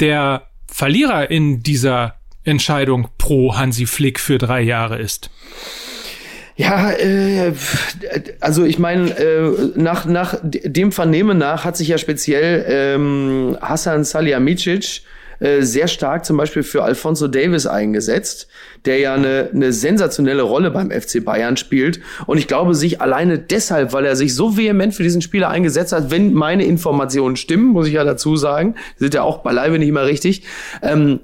der Verlierer in dieser Entscheidung pro Hansi Flick für drei Jahre ist? Ja, äh, also ich meine, äh, nach, nach dem Vernehmen nach hat sich ja speziell ähm, Hassan Salihamidzic äh, sehr stark zum Beispiel für Alfonso Davis eingesetzt, der ja eine, eine sensationelle Rolle beim FC Bayern spielt. Und ich glaube, sich alleine deshalb, weil er sich so vehement für diesen Spieler eingesetzt hat, wenn meine Informationen stimmen, muss ich ja dazu sagen, sind ja auch beileibe nicht immer richtig, ähm,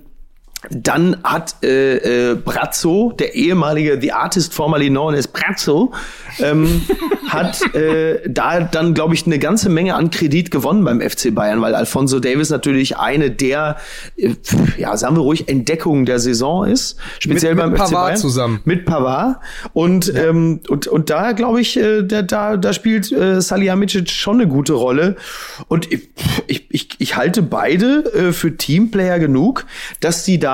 dann hat äh, äh, Brazzo, der ehemalige The Artist formerly known as Brazzo, ähm, hat äh, da dann, glaube ich, eine ganze Menge an Kredit gewonnen beim FC Bayern, weil Alfonso Davis natürlich eine der, äh, ja, sagen wir ruhig, Entdeckungen der Saison ist. Speziell mit, beim mit FC Pavard Bayern. zusammen. Mit Pavard. Und, ja. ähm, und, und da, glaube ich, äh, da, da, da spielt äh, Salihamidzic schon eine gute Rolle. Und ich, ich, ich, ich halte beide äh, für Teamplayer genug, dass sie da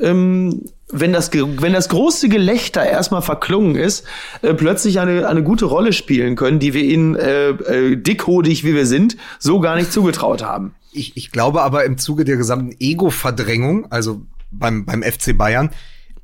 ähm, wenn das, wenn das große Gelächter erstmal verklungen ist, äh, plötzlich eine, eine gute Rolle spielen können, die wir ihnen äh, äh, dickhodig, wie wir sind, so gar nicht zugetraut haben. Ich, ich glaube aber im Zuge der gesamten Ego-Verdrängung, also beim, beim FC Bayern,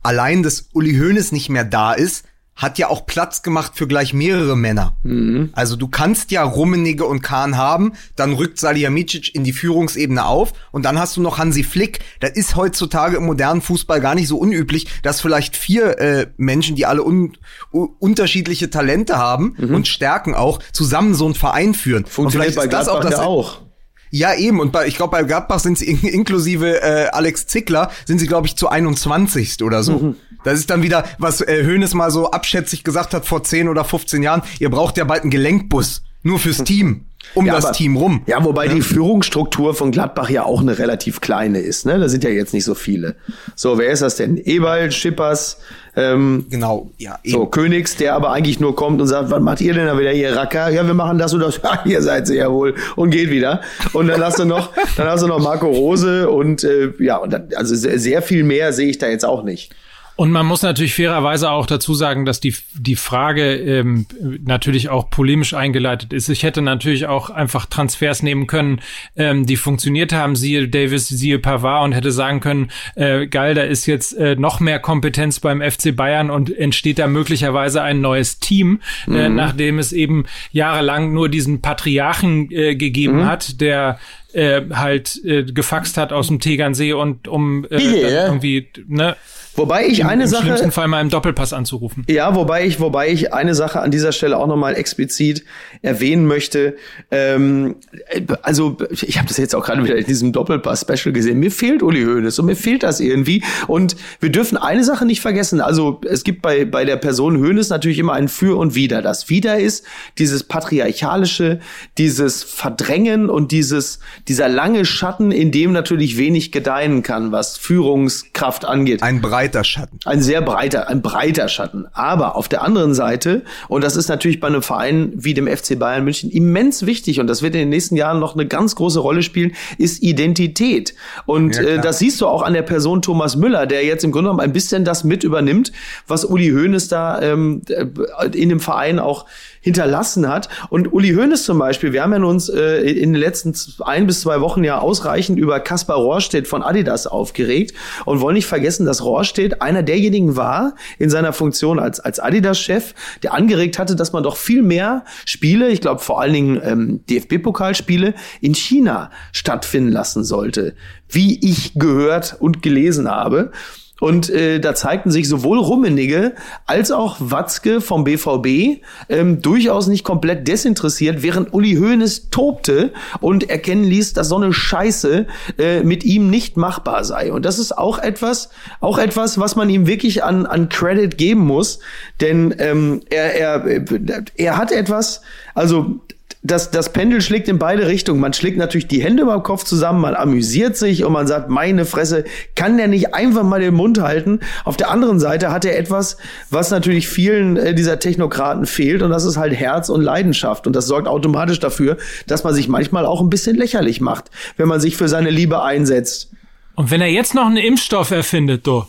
allein, dass Uli Hoeneß nicht mehr da ist, hat ja auch Platz gemacht für gleich mehrere Männer. Mhm. Also du kannst ja Rummenigge und Kahn haben, dann rückt Salihamidzic in die Führungsebene auf und dann hast du noch Hansi Flick. Das ist heutzutage im modernen Fußball gar nicht so unüblich, dass vielleicht vier äh, Menschen, die alle un unterschiedliche Talente haben mhm. und Stärken auch, zusammen so einen Verein führen. Funktioniert und vielleicht bei ist das auch das ja auch. Ja, eben. Und bei, ich glaube, bei Gladbach sind sie in, inklusive äh, Alex Zickler, sind sie, glaube ich, zu 21. oder so. Mhm. Das ist dann wieder, was äh, Hoeneß mal so abschätzig gesagt hat vor 10 oder 15 Jahren. Ihr braucht ja bald einen Gelenkbus. Nur fürs Team um ja, das aber, Team rum. Ja, wobei ja. die Führungsstruktur von Gladbach ja auch eine relativ kleine ist. Ne? Da sind ja jetzt nicht so viele. So, wer ist das denn? Eberl, Schippers, ähm, genau, ja. Eben. So, Königs, der aber eigentlich nur kommt und sagt, was macht ihr denn da wieder hier, Racker? Ja, wir machen das und das. Ja, ihr seid sie ja wohl. Und geht wieder. Und dann hast du noch, dann hast du noch Marco Rose und äh, ja, und dann, also sehr, sehr viel mehr sehe ich da jetzt auch nicht. Und man muss natürlich fairerweise auch dazu sagen, dass die, die Frage ähm, natürlich auch polemisch eingeleitet ist. Ich hätte natürlich auch einfach Transfers nehmen können, ähm, die funktioniert haben, siehe Davis, siehe Pavard und hätte sagen können, äh, geil, da ist jetzt äh, noch mehr Kompetenz beim FC Bayern und entsteht da möglicherweise ein neues Team, äh, mhm. äh, nachdem es eben jahrelang nur diesen Patriarchen äh, gegeben mhm. hat, der äh, halt äh, gefaxt hat aus dem Tegernsee und um äh, yeah. irgendwie ne Wobei ich eine Im, Sache. Im schlimmsten Fall mal im Doppelpass anzurufen. Ja, wobei ich, wobei ich eine Sache an dieser Stelle auch nochmal explizit erwähnen möchte. Ähm, also, ich habe das jetzt auch gerade wieder in diesem Doppelpass-Special gesehen. Mir fehlt Uli Hoeneß und mir fehlt das irgendwie. Und wir dürfen eine Sache nicht vergessen. Also, es gibt bei, bei der Person Hoeneß natürlich immer ein Für und Wider. Das Wider ist dieses patriarchalische, dieses Verdrängen und dieses, dieser lange Schatten, in dem natürlich wenig gedeihen kann, was Führungskraft angeht. Ein Brei breiter Schatten. Ein sehr breiter, ein breiter Schatten. Aber auf der anderen Seite, und das ist natürlich bei einem Verein wie dem FC Bayern München immens wichtig, und das wird in den nächsten Jahren noch eine ganz große Rolle spielen, ist Identität. Und ja, äh, das siehst du auch an der Person Thomas Müller, der jetzt im Grunde genommen ein bisschen das mit übernimmt, was Uli Hoeneß da ähm, in dem Verein auch hinterlassen hat. Und Uli Hoeneß zum Beispiel, wir haben ja uns äh, in den letzten ein bis zwei Wochen ja ausreichend über Kaspar Rohrstedt von Adidas aufgeregt und wollen nicht vergessen, dass Rohrstedt einer derjenigen war in seiner Funktion als, als Adidas-Chef, der angeregt hatte, dass man doch viel mehr Spiele, ich glaube vor allen Dingen ähm, DFB-Pokalspiele, in China stattfinden lassen sollte, wie ich gehört und gelesen habe. Und äh, da zeigten sich sowohl Rummenigge als auch Watzke vom BVB ähm, durchaus nicht komplett desinteressiert, während Uli Hoeneß tobte und erkennen ließ, dass so eine Scheiße äh, mit ihm nicht machbar sei. Und das ist auch etwas, auch etwas, was man ihm wirklich an, an Credit geben muss, denn ähm, er, er, er hat etwas, also das, das Pendel schlägt in beide Richtungen. Man schlägt natürlich die Hände über Kopf zusammen, man amüsiert sich und man sagt, meine Fresse, kann der nicht einfach mal den Mund halten? Auf der anderen Seite hat er etwas, was natürlich vielen äh, dieser Technokraten fehlt und das ist halt Herz und Leidenschaft. Und das sorgt automatisch dafür, dass man sich manchmal auch ein bisschen lächerlich macht, wenn man sich für seine Liebe einsetzt. Und wenn er jetzt noch einen Impfstoff erfindet, du.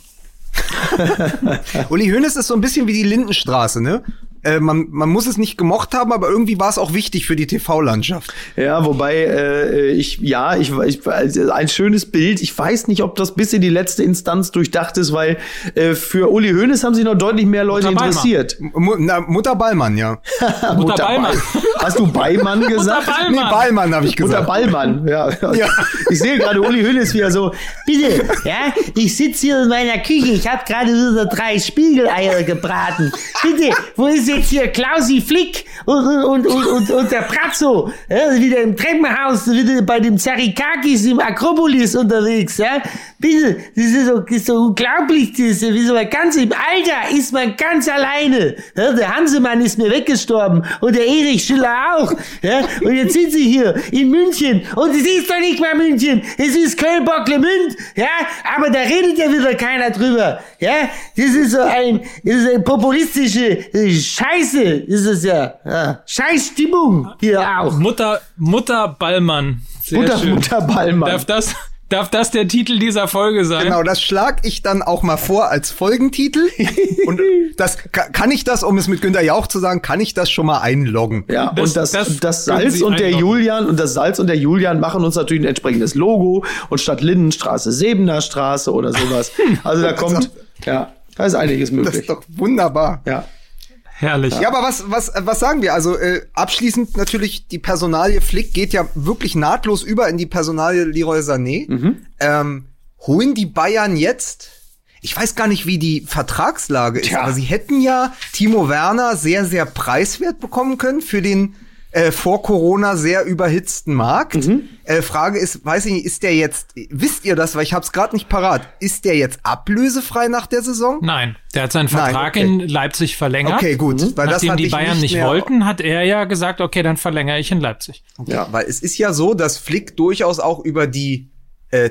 Uli Hoeneß ist so ein bisschen wie die Lindenstraße, ne? Äh, man, man muss es nicht gemocht haben, aber irgendwie war es auch wichtig für die TV-Landschaft. Ja, wobei äh, ich, ja, ich, ich also ein schönes Bild. Ich weiß nicht, ob das bis in die letzte Instanz durchdacht ist, weil äh, für Uli Hoeneß haben sich noch deutlich mehr Leute Mutter interessiert. Na, Mutter Ballmann, ja. Mutter Ballmann. Hast du Beimann gesagt? Mutter Nee, Ballmann. Ballmann habe ich Mutter gesagt. Ballmann, ja. Ja. Ich sehe gerade Uli Hoeneß wieder so, Bitte, ja, ich sitze hier in meiner Küche, ich habe gerade wieder drei Spiegeleier gebraten. Bitte, wo ist jetzt hier Klausi Flick und, und, und, und, und der Pratzo? Ja, wieder im Treppenhaus, wieder bei dem Zarikakis im Akropolis unterwegs, ja? Bitte, das ist so, ist so unglaublich, das ist, wie so ganz im Alter ist man ganz alleine. Ja, der Hansemann ist mir weggestorben und der Erich Schiller auch. Ja, und jetzt sind sie hier in München und es ist doch nicht mal München, es ist Köln-Bocklemünd, ja, aber da redet ja wieder keiner drüber. Ja, das ist so ein, das ist eine populistische äh, Scheiße, ist es ja. ja. Scheißstimmung hier auch. Mutter, Mutter Ballmann. Sehr Mutter, schön. Mutter Ballmann. Darf das, darf das der Titel dieser Folge sein? Genau, das schlag ich dann auch mal vor als Folgentitel. Und das ka- kann ich das, um es mit Günter Jauch zu sagen, kann ich das schon mal einloggen. Ja, Das- und das, das das, Salz und der. Julian und das Salz und der Julian machen uns natürlich ein entsprechendes Logo und statt Lindenstraße Sebener Straße oder sowas. Also da kommt, ja, da ist einiges Das möglich. ist doch wunderbar. Ja. Herrlich. Ja, aber was, was, was sagen wir? Also äh, abschließend natürlich die Personalie Flick geht ja wirklich nahtlos über in die Personalie Leroy Sané. Ähm, holen die Bayern jetzt? Ich weiß gar nicht, wie die Vertragslage ist, Tja. aber sie hätten ja Timo Werner sehr, sehr preiswert bekommen können für den äh, vor Corona sehr überhitzten Markt. Äh, Frage ist, weiß ich nicht, ist der jetzt, wisst ihr das, weil ich hab's gerade nicht parat, ist der jetzt ablösefrei nach der Saison? Nein, der hat seinen Vertrag okay. in Leipzig verlängert. Okay, gut, weil das Nachdem die Bayern nicht, mehr- wollten, hat er ja gesagt, okay, dann verlängere ich in Leipzig. Ja. Weil es ist ja so, dass Flick durchaus auch über die äh,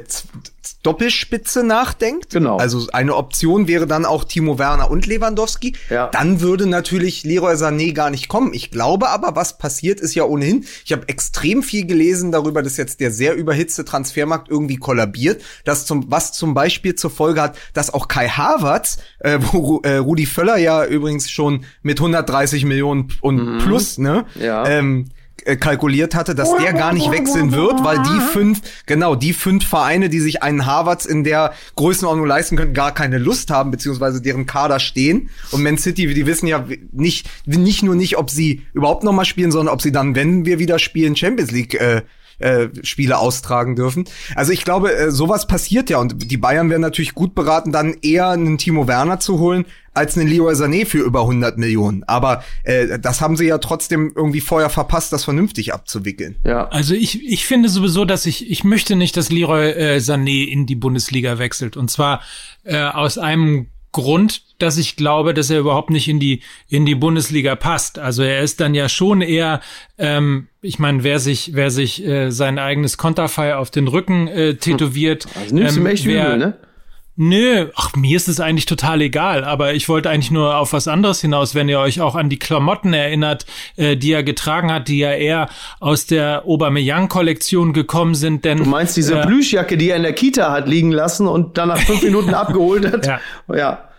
Doppelspitze nachdenkt. Genau. Also eine Option wäre dann auch Timo Werner und Lewandowski. Ja. Dann würde natürlich Leroy Sané gar nicht kommen. Ich glaube aber, was passiert ist ja ohnehin. Ich habe extrem viel gelesen darüber, dass jetzt der sehr überhitzte Transfermarkt irgendwie kollabiert. Das zum, was zum Beispiel zur Folge hat, dass auch Kai Havertz, äh, wo äh, Rudi Völler ja übrigens schon mit 130 Millionen und plus, ne? Ja. Ähm, äh, kalkuliert hatte, dass der gar nicht wechseln wird, weil die fünf, genau, die fünf Vereine, die sich einen Harvards in der Größenordnung leisten können, gar keine Lust haben, beziehungsweise deren Kader stehen. Und Man City, die wissen ja nicht, nicht nur nicht, ob sie überhaupt noch mal spielen, sondern ob sie dann, wenn wir wieder spielen, Champions League äh, äh, Spiele austragen dürfen. Also ich glaube, äh, sowas passiert ja und die Bayern wären natürlich gut beraten, dann eher einen Timo Werner zu holen, als einen Leroy Sané für über 100 Millionen. Aber äh, das haben sie ja trotzdem irgendwie vorher verpasst, das vernünftig abzuwickeln. Ja. Also ich, ich finde sowieso, dass ich, ich möchte nicht, dass Leroy äh, Sané in die Bundesliga wechselt. Und zwar äh, aus einem Grund, dass ich glaube, dass er überhaupt nicht in die in die Bundesliga passt. Also er ist dann ja schon eher, ähm, ich meine, wer sich wer sich äh, sein eigenes Konterfei auf den Rücken äh, tätowiert, Das nimmst du ähm, mir echt wer- übel, ne? Nö, ach, mir ist es eigentlich total egal, aber ich wollte eigentlich nur auf was anderes hinaus, wenn ihr euch auch an die Klamotten erinnert, äh, die er getragen hat, die ja eher aus der Aubameyang-Kollektion gekommen sind, denn Du meinst diese äh, Plüschjacke, die er in der Kita hat liegen lassen und dann nach fünf Minuten abgeholt hat? Ja. ja.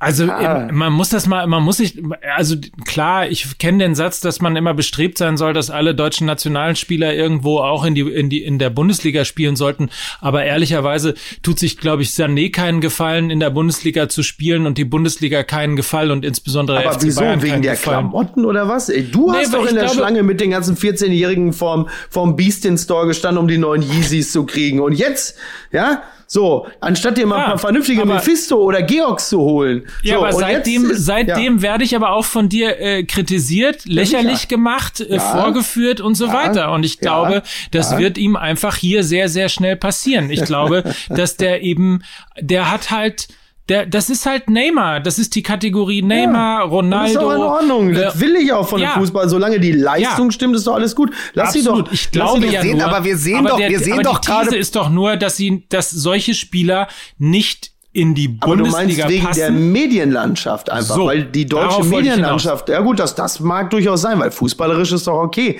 Also Ah. ähm, man muss das mal, man muss sich, also klar, ich kenne den Satz, dass man immer bestrebt sein soll, dass alle deutschen Nationalspieler irgendwo auch in die in die in der Bundesliga spielen sollten. Aber ehrlicherweise tut sich, glaube ich, Sané keinen Gefallen, in der Bundesliga zu spielen und die Bundesliga keinen Gefallen und insbesondere Aber FC wieso? Bayern Wegen der Gefallen. Klamotten oder was? Ey, du Nee, hast doch in der glaube- Schlange mit den ganzen 14-Jährigen vorm, vorm Beastin Store gestanden, um die neuen Yeezys zu kriegen. Und jetzt, ja, so, anstatt dir mal Ja, ein paar vernünftige Mephisto oder Georgs zu holen. Ja, so, aber seitdem, ist- seitdem werde ich aber auch von dir äh, kritisiert, lächerlich sicher. gemacht, äh, Ja. vorgeführt und so Ja. weiter. Und ich Ja. glaube, das Ja. wird ihm einfach hier sehr, sehr schnell passieren. Ich glaube, dass der eben, der hat halt, der, das ist halt Neymar. Das ist die Kategorie Neymar, Das Ronaldo. ist doch in Ordnung. Das Äh, will ich auch von ja. dem Fußball. Solange die Leistung Ja. stimmt, ist doch alles gut. Lass sie Absolut. doch. Ich glaube sie ja sehen- nur, aber wir sehen aber doch- der, wir sehen aber doch die These gerade- ist doch nur, dass sie, dass solche Spieler nicht in die Aber du Bundesliga meinst wegen passen. der Medienlandschaft einfach, So, weil die deutsche Medienlandschaft, ja gut, das, das mag durchaus sein, weil fußballerisch ist doch okay.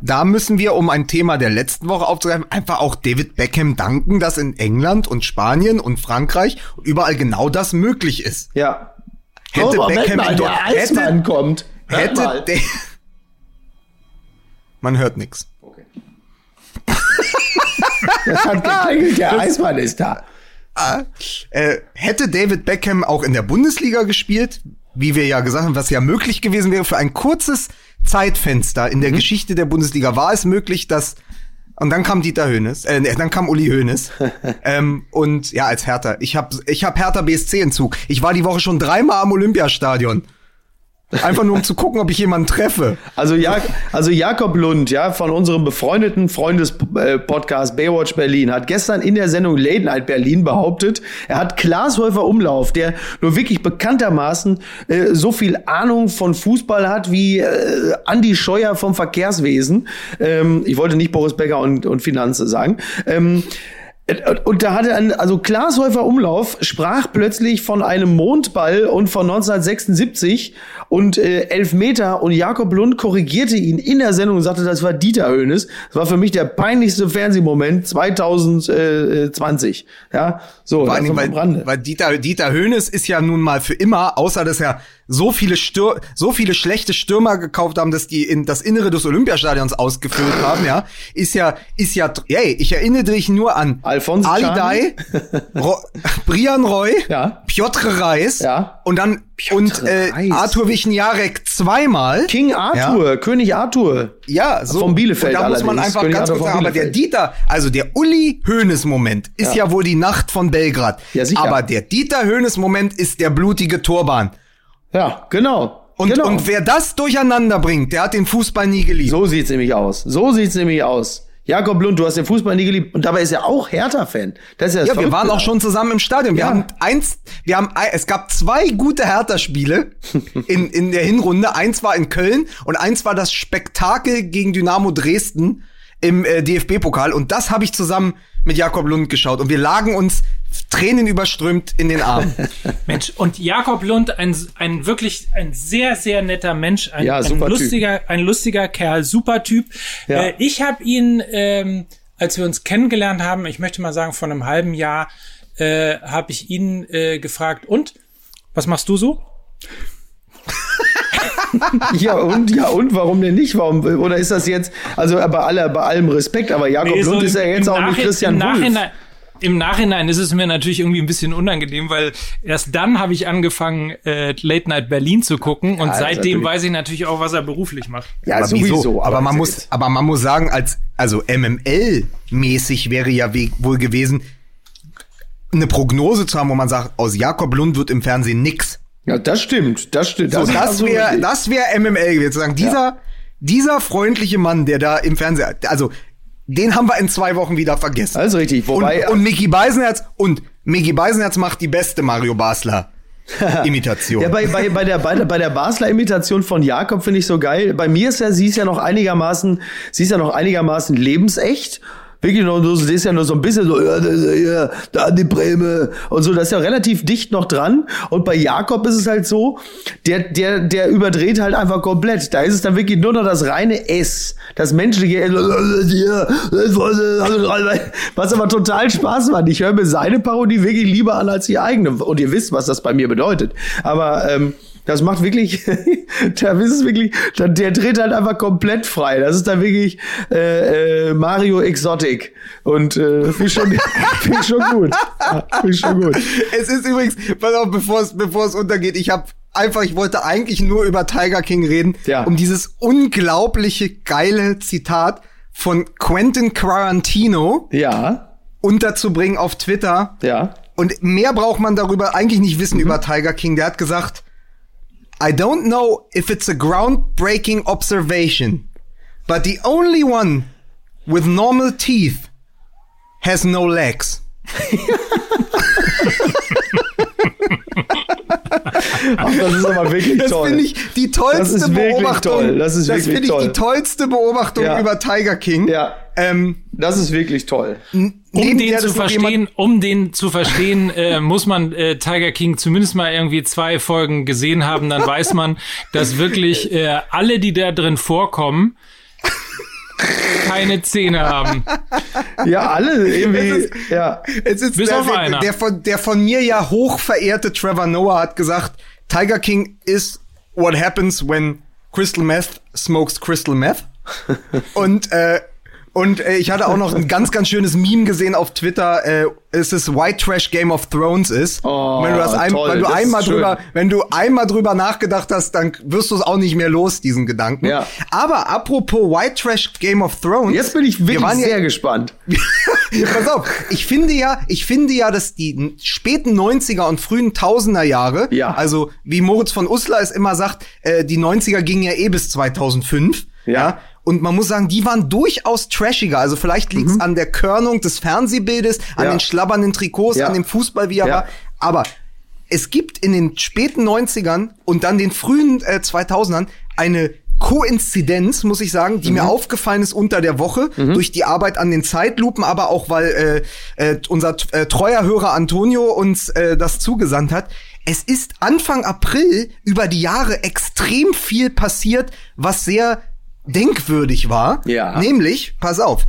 Da müssen wir, um ein Thema der letzten Woche aufzugreifen, einfach auch David Beckham danken, dass in England und Spanien und Frankreich überall genau das möglich ist. Ja. Hätte oh, Beckham mal, in der Eismann hätte- kommt. Hätte Man hört nix. Das hat geklingelt, der Eismann ist da. Äh, hätte David Beckham auch in der Bundesliga gespielt, wie wir ja gesagt haben, was ja möglich gewesen wäre, für ein kurzes Zeitfenster in der Geschichte der Bundesliga war es möglich, dass und dann kam Dieter Höhnes, äh, dann kam Uli Hoeneß ähm, und ja als Hertha. Ich habe ich hab Hertha BSC Entzug. Ich war die Woche schon dreimal am Olympiastadion. Einfach nur um zu gucken, ob ich jemanden treffe. Also, ja, also Jakob Lund, ja, von unserem befreundeten Freundes-Podcast Baywatch Berlin, hat gestern in der Sendung Late Night Berlin behauptet, er hat Klaas Häufer Umlauf, der nur wirklich bekanntermaßen äh, so viel Ahnung von Fußball hat wie äh, Andi Scheuer vom Verkehrswesen. Ähm, ich wollte nicht Boris Becker und, und Finanze sagen. Ähm, und da hatte ein, also Klaas Häufer Umlauf sprach plötzlich von einem Mondball und von 1976 und äh, Elfmeter und Jakob Lund korrigierte ihn in der Sendung und sagte, das war Dieter Höhnes. Das war für mich der peinlichste Fernsehmoment 2020. Ja, so, allen das Dingen, am weil, Rande. weil Dieter, Dieter Höhnes ist ja nun mal für immer, außer dass er so viele Stür so viele schlechte Stürmer gekauft haben, dass die in das Innere des Olympiastadions ausgefüllt haben, ja, ist ja, ist ja, hey, ich erinnere dich nur an Alphonse Ali. Dai, Brian Roy, Ja. Piotr Reis, Ja. und dann, und, äh, Reis. Arthur Wichniarek zweimal. King Arthur, König Arthur. Ja, so. Vom Bielefeld Und da muss man einfach König ganz Arthur kurz sagen, aber der. Dieter, also der Uli Hoeneß Moment ist ja. wohl die Nacht von Belgrad. Ja, sicher. Aber der Dieter Hoeneß Moment ist der blutige Turban. Ja, genau. Und, genau. und wer das durcheinander bringt, der hat den Fußball nie geliebt. So sieht's nämlich aus. So sieht's nämlich aus. Jakob Lund, du hast den Fußball nie geliebt und dabei ist er auch Hertha-Fan. Das ist ja, das ja, wir waren auch schon zusammen im Stadion. Wir Ja. haben eins, wir haben, es gab zwei gute Hertha-Spiele in, in der Hinrunde. Eins war in Köln und eins war das Spektakel gegen Dynamo Dresden im äh, DFB-Pokal. Und das habe ich zusammen mit Jakob Lund geschaut. Und wir lagen uns Tränen überströmt in den Armen. Mensch, und Jakob Lund, ein, ein wirklich ein sehr, sehr netter Mensch, ein, Ja, ein super Typ. lustiger, ein lustiger Kerl, super Typ. Ja. Äh, ich habe ihn, ähm, als wir uns kennengelernt haben, ich möchte mal sagen, vor einem halben Jahr, äh, habe ich ihn äh, gefragt, und was machst du so? Ja, und, ja, und warum denn nicht? Warum, oder ist das jetzt, also bei, aller, bei allem Respekt, aber Jakob Nee, so Lund ist ja jetzt auch nicht Nachhi- Christian im Wulff. Nachhinein, Im Nachhinein ist es mir natürlich irgendwie ein bisschen unangenehm, weil erst dann habe ich angefangen, äh, Late Night Berlin zu gucken und ist seitdem weiß ich natürlich auch, was er beruflich macht. Ja, aber sowieso. wieso? Aber man muss, aber man muss sagen, als, also MML-mäßig wäre ja wohl gewesen, eine Prognose zu haben, wo man sagt, aus Jakob Lund wird im Fernsehen nix. Ja, das stimmt, das stimmt. So, ist das absolut wäre, richtig. das wäre MML gewesen, zu sagen, dieser, dieser freundliche Mann, der da im Fernsehen, also, den haben wir in zwei Wochen wieder vergessen. Also richtig, wobei, und, und Mickey Beisenherz, und Mickey Beisenherz macht die beste Mario Basler Imitation. Ja, bei, bei, bei, der, bei, der, bei der Basler Imitation von Jakob finde ich so geil. Bei mir ist ja, sie ist ja noch einigermaßen, sie ist ja noch einigermaßen lebensecht. Wirklich nur, du siehst ja nur so ein bisschen so, ja, ja, da die Breme und so, das ist ja relativ dicht noch dran. Und bei Jakob ist es halt so, der, der, der überdreht halt einfach komplett. Da ist es dann wirklich nur noch das reine S, das menschliche S, was aber total Spaß macht. Ich höre mir seine Parodie wirklich lieber an als die eigene. Und ihr wisst, was das bei mir bedeutet. Aber ähm, das macht wirklich, da ist es wirklich, der, der dreht halt einfach komplett frei. Das ist dann wirklich äh, äh, Mario Exotic. Und äh, finde ich schon, find schon gut. Ja, finde ich schon gut. Es ist übrigens, pass auf, bevor es, bevor es untergeht, ich habe einfach, ich wollte eigentlich nur über Tiger King reden, Ja. um dieses unglaubliche geile Zitat von Quentin Quarantino Ja, unterzubringen auf Twitter. ja. Und mehr braucht man darüber eigentlich nicht wissen über Tiger King. Der hat gesagt, I don't know if it's a groundbreaking observation, but the only one with normal teeth has no legs. Ach, das ist aber wirklich Das toll. finde ich die tollste Das ist wirklich Beobachtung. toll. Das wirklich finde ich die tollste Beobachtung Ja. über Tiger King. Ja. Ähm, das ist wirklich toll. Um den zu verstehen, um den zu verstehen, äh, muss man äh, Tiger King zumindest mal irgendwie zwei Folgen gesehen haben, dann weiß man, dass wirklich äh, alle, die da drin vorkommen, keine Zähne haben. Ja, alle irgendwie. Es ist- ja. Es ist Bis der, auf einer. der, von, der von mir ja hoch verehrte Trevor Noah hat gesagt, Tiger King is what happens when Crystal Meth smokes Crystal Meth. und äh, und äh, ich hatte auch noch ein ganz, ganz schönes Meme gesehen auf Twitter, äh, es ist White Trash Game of Thrones ist. Oh, wenn du das ein, toll, wenn du das einmal drüber, wenn du einmal drüber nachgedacht hast, dann wirst du es auch nicht mehr los, diesen Gedanken. Ja. Aber apropos White Trash Game of Thrones. Jetzt bin ich wir wirklich ja- sehr gespannt. Pass auf, ich finde ja, ich finde ja, dass die späten 90er und frühen 1000er Jahre, Ja. also wie Moritz von Uslar es immer sagt, äh, die 90er gingen ja eh bis 2005, Ja. Und man muss sagen, die waren durchaus trashiger. Also vielleicht liegt es an der Körnung des Fernsehbildes, an Mhm. Ja. den schlabbernden Trikots, Ja. an dem Fußball, wie er Ja. war. Aber es gibt in den späten 90ern und dann den frühen äh, 2000ern eine Koinzidenz, muss ich sagen, die mir Mhm. aufgefallen ist unter der Woche durch die Arbeit an den Zeitlupen, aber auch weil äh, äh, unser äh, treuer Hörer Antonio uns äh, das zugesandt hat. Es ist Anfang April über die Jahre extrem viel passiert, was sehr denkwürdig war. Ja. Nämlich, pass auf,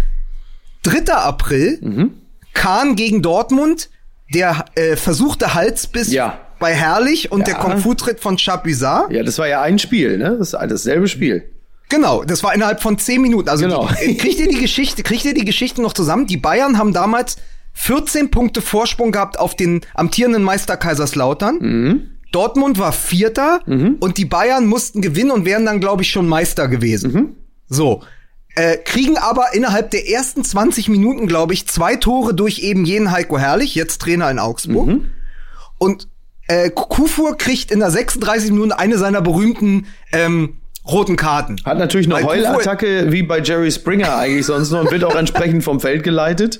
3. April, Mhm. Kahn gegen Dortmund, der äh, versuchte Halsbiss Ja. bei Herrlich und Ja. der Kung-Fu-Tritt von Chapuisat. Ja, das war ja ein Spiel, ne? Das ist dasselbe Spiel. Genau, das war innerhalb von 10 Minuten. Also Genau. die, äh, kriegt ihr die Geschichte, kriegt ihr die Geschichte noch zusammen? Die Bayern haben damals 14 Punkte Vorsprung gehabt auf den amtierenden Meister Kaiserslautern. Mhm. Dortmund war Vierter und die Bayern mussten gewinnen und wären dann, glaube ich, schon Meister gewesen. Mhm. So. Äh, kriegen aber innerhalb der ersten 20 Minuten, glaube ich, zwei Tore durch eben jenen Heiko Herrlich, jetzt Trainer in Augsburg. Mhm. Und äh, Kufur kriegt in der 36 Minuten eine seiner berühmten ähm, roten Karten. Hat natürlich eine Weil Kufur- Heulattacke wie bei Jerry Springer eigentlich sonst noch und wird auch entsprechend vom Feld geleitet.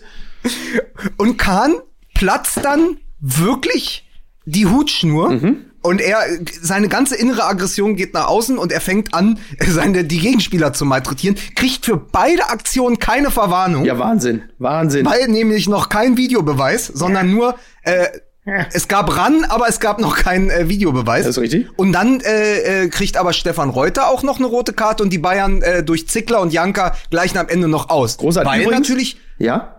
Und Kahn platzt dann wirklich die Hutschnur. Mhm. Und er, seine ganze innere Aggression geht nach außen und er fängt an, seine, die Gegenspieler zu malträtieren, kriegt für beide Aktionen keine Verwarnung. Ja, Wahnsinn. Wahnsinn. Weil nämlich noch kein Videobeweis, sondern nur, äh, es gab ran, aber es gab noch keinen äh, Videobeweis. Das ist richtig. Und dann äh, äh, kriegt aber Stefan Reuter auch noch eine rote Karte und die Bayern äh, durch Zickler und Janka gleichen am Ende noch aus. Großartig. Weil Übrigens- natürlich Ja?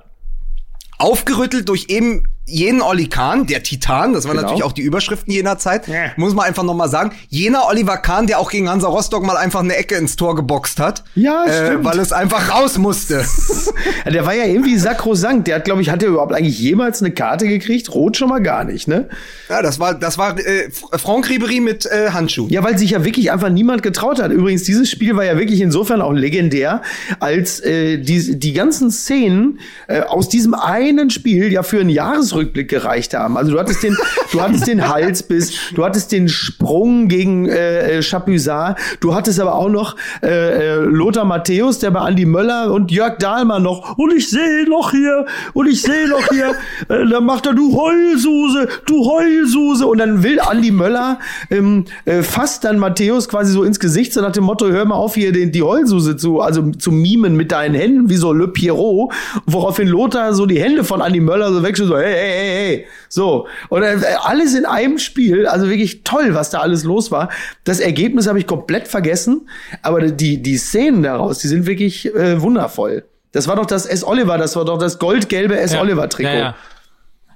aufgerüttelt durch eben jenen Olli Kahn, der Titan, das waren Genau. natürlich auch die Überschriften jener Zeit, Ja. muss man einfach nochmal sagen, jener Oliver Kahn, der auch gegen Hansa Rostock mal einfach eine Ecke ins Tor geboxt hat, Ja, äh, stimmt. weil es einfach raus musste. Der war ja irgendwie sakrosankt. Der hat, glaube ich, hat der überhaupt eigentlich jemals eine Karte gekriegt? Rot schon mal gar nicht, ne? ja, das war, das war äh, Franck Ribery mit äh, Handschuh. Ja, weil sich ja wirklich einfach niemand getraut hat. Übrigens, dieses Spiel war ja wirklich insofern auch legendär, als äh, die, die ganzen Szenen äh, aus diesem einen Spiel ja für einen Jahresrückblick gereicht haben. Also du hattest den, du hattest den Halsbiss, du hattest den Sprung gegen äh, äh, Chapuisat, du hattest aber auch noch äh, äh, Lothar Matthäus, der bei Andi Möller und Jörg Dahlmann noch, und ich sehe noch hier, und ich sehe noch hier, äh, dann macht er, du Heulsuse, du Heulsuse, und dann will Andi Möller ähm, äh, fast dann Matthäus quasi so ins Gesicht, so nach dem Motto, hör mal auf hier den, die Heulsuse zu, also zu mimen mit deinen Händen, wie so Le Pierrot, woraufhin Lothar so die Hände von Andi Möller so wechselt, so, hey, hey, hey, hey, so. Und äh, alles in einem Spiel, also wirklich toll, was da alles los war. Das Ergebnis habe ich komplett vergessen, aber die, die Szenen daraus, die sind wirklich äh, wundervoll. Das war doch das S. Oliver, das war doch das goldgelbe S. Ja. Oliver Trikot. Ja, ja.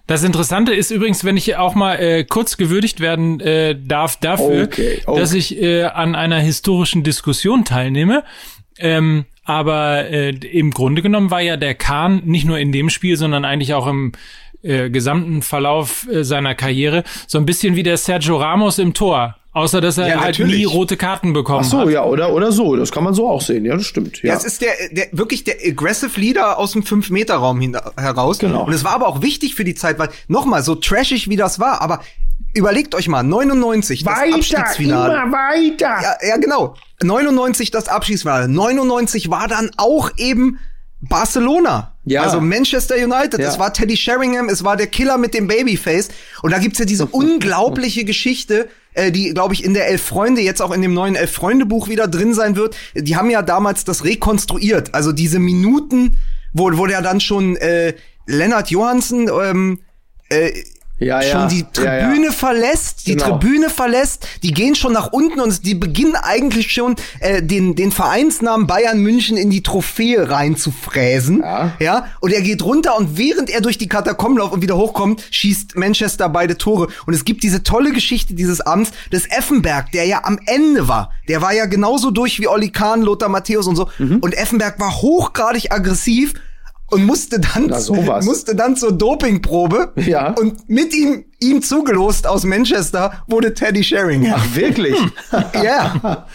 Das Interessante ist übrigens, wenn ich auch mal äh, kurz gewürdigt werden äh, darf dafür, Okay, okay. dass ich äh, an einer historischen Diskussion teilnehme. Ähm, aber äh, im Grunde genommen war ja der Kahn nicht nur in dem Spiel, sondern eigentlich auch im äh, gesamten Verlauf äh, seiner Karriere so ein bisschen wie der Sergio Ramos im Tor. Außer dass er Ja, halt natürlich. nie rote Karten bekommen Ach so, hat. ja, oder, oder so. Das kann man so auch sehen. Ja, das stimmt. Ja. Ja, es ist der, der wirklich der aggressive Leader aus dem 5-Meter-Raum hin- heraus. Genau. Und es war aber auch wichtig für die Zeit, weil nochmal, so trashig wie das war, aber überlegt euch mal, 99, das Abstiegsfinale. immer weiter. Ja, ja, genau. 99 das Abschiedsfinale. 99 war dann auch eben Barcelona. Ja. Also Manchester United. Ja. Es war Teddy Sheringham, es war der Killer mit dem Babyface. Und da gibt's ja diese unglaubliche Geschichte, äh, die, glaube ich, in der Elf Freunde, jetzt auch in dem neuen Elf Freunde Buch wieder drin sein wird. Die haben ja damals das rekonstruiert. Also diese Minuten, wo, wo der dann schon äh, Lennart Johansen ähm, äh, Ja, ja. schon die Ja, ja. Tribüne verlässt, die Genau. Tribüne verlässt, die gehen schon nach unten und die beginnen eigentlich schon äh, den den Vereinsnamen Bayern München in die Trophäe reinzufräsen. Ja. ja, und er geht runter und während er durch die Katakomben läuft und wieder hochkommt, schießt Manchester beide Tore und es gibt diese tolle Geschichte dieses Abends des Effenberg, der ja am Ende war. Der war ja genauso durch wie Olli Kahn, Lothar Matthäus und so Mhm. und Effenberg war hochgradig aggressiv und musste dann Na, sowas. musste dann zur Dopingprobe Ja. und mit ihm, ihm zugelost aus Manchester wurde Teddy Sheringham. Ach, wirklich? Ja.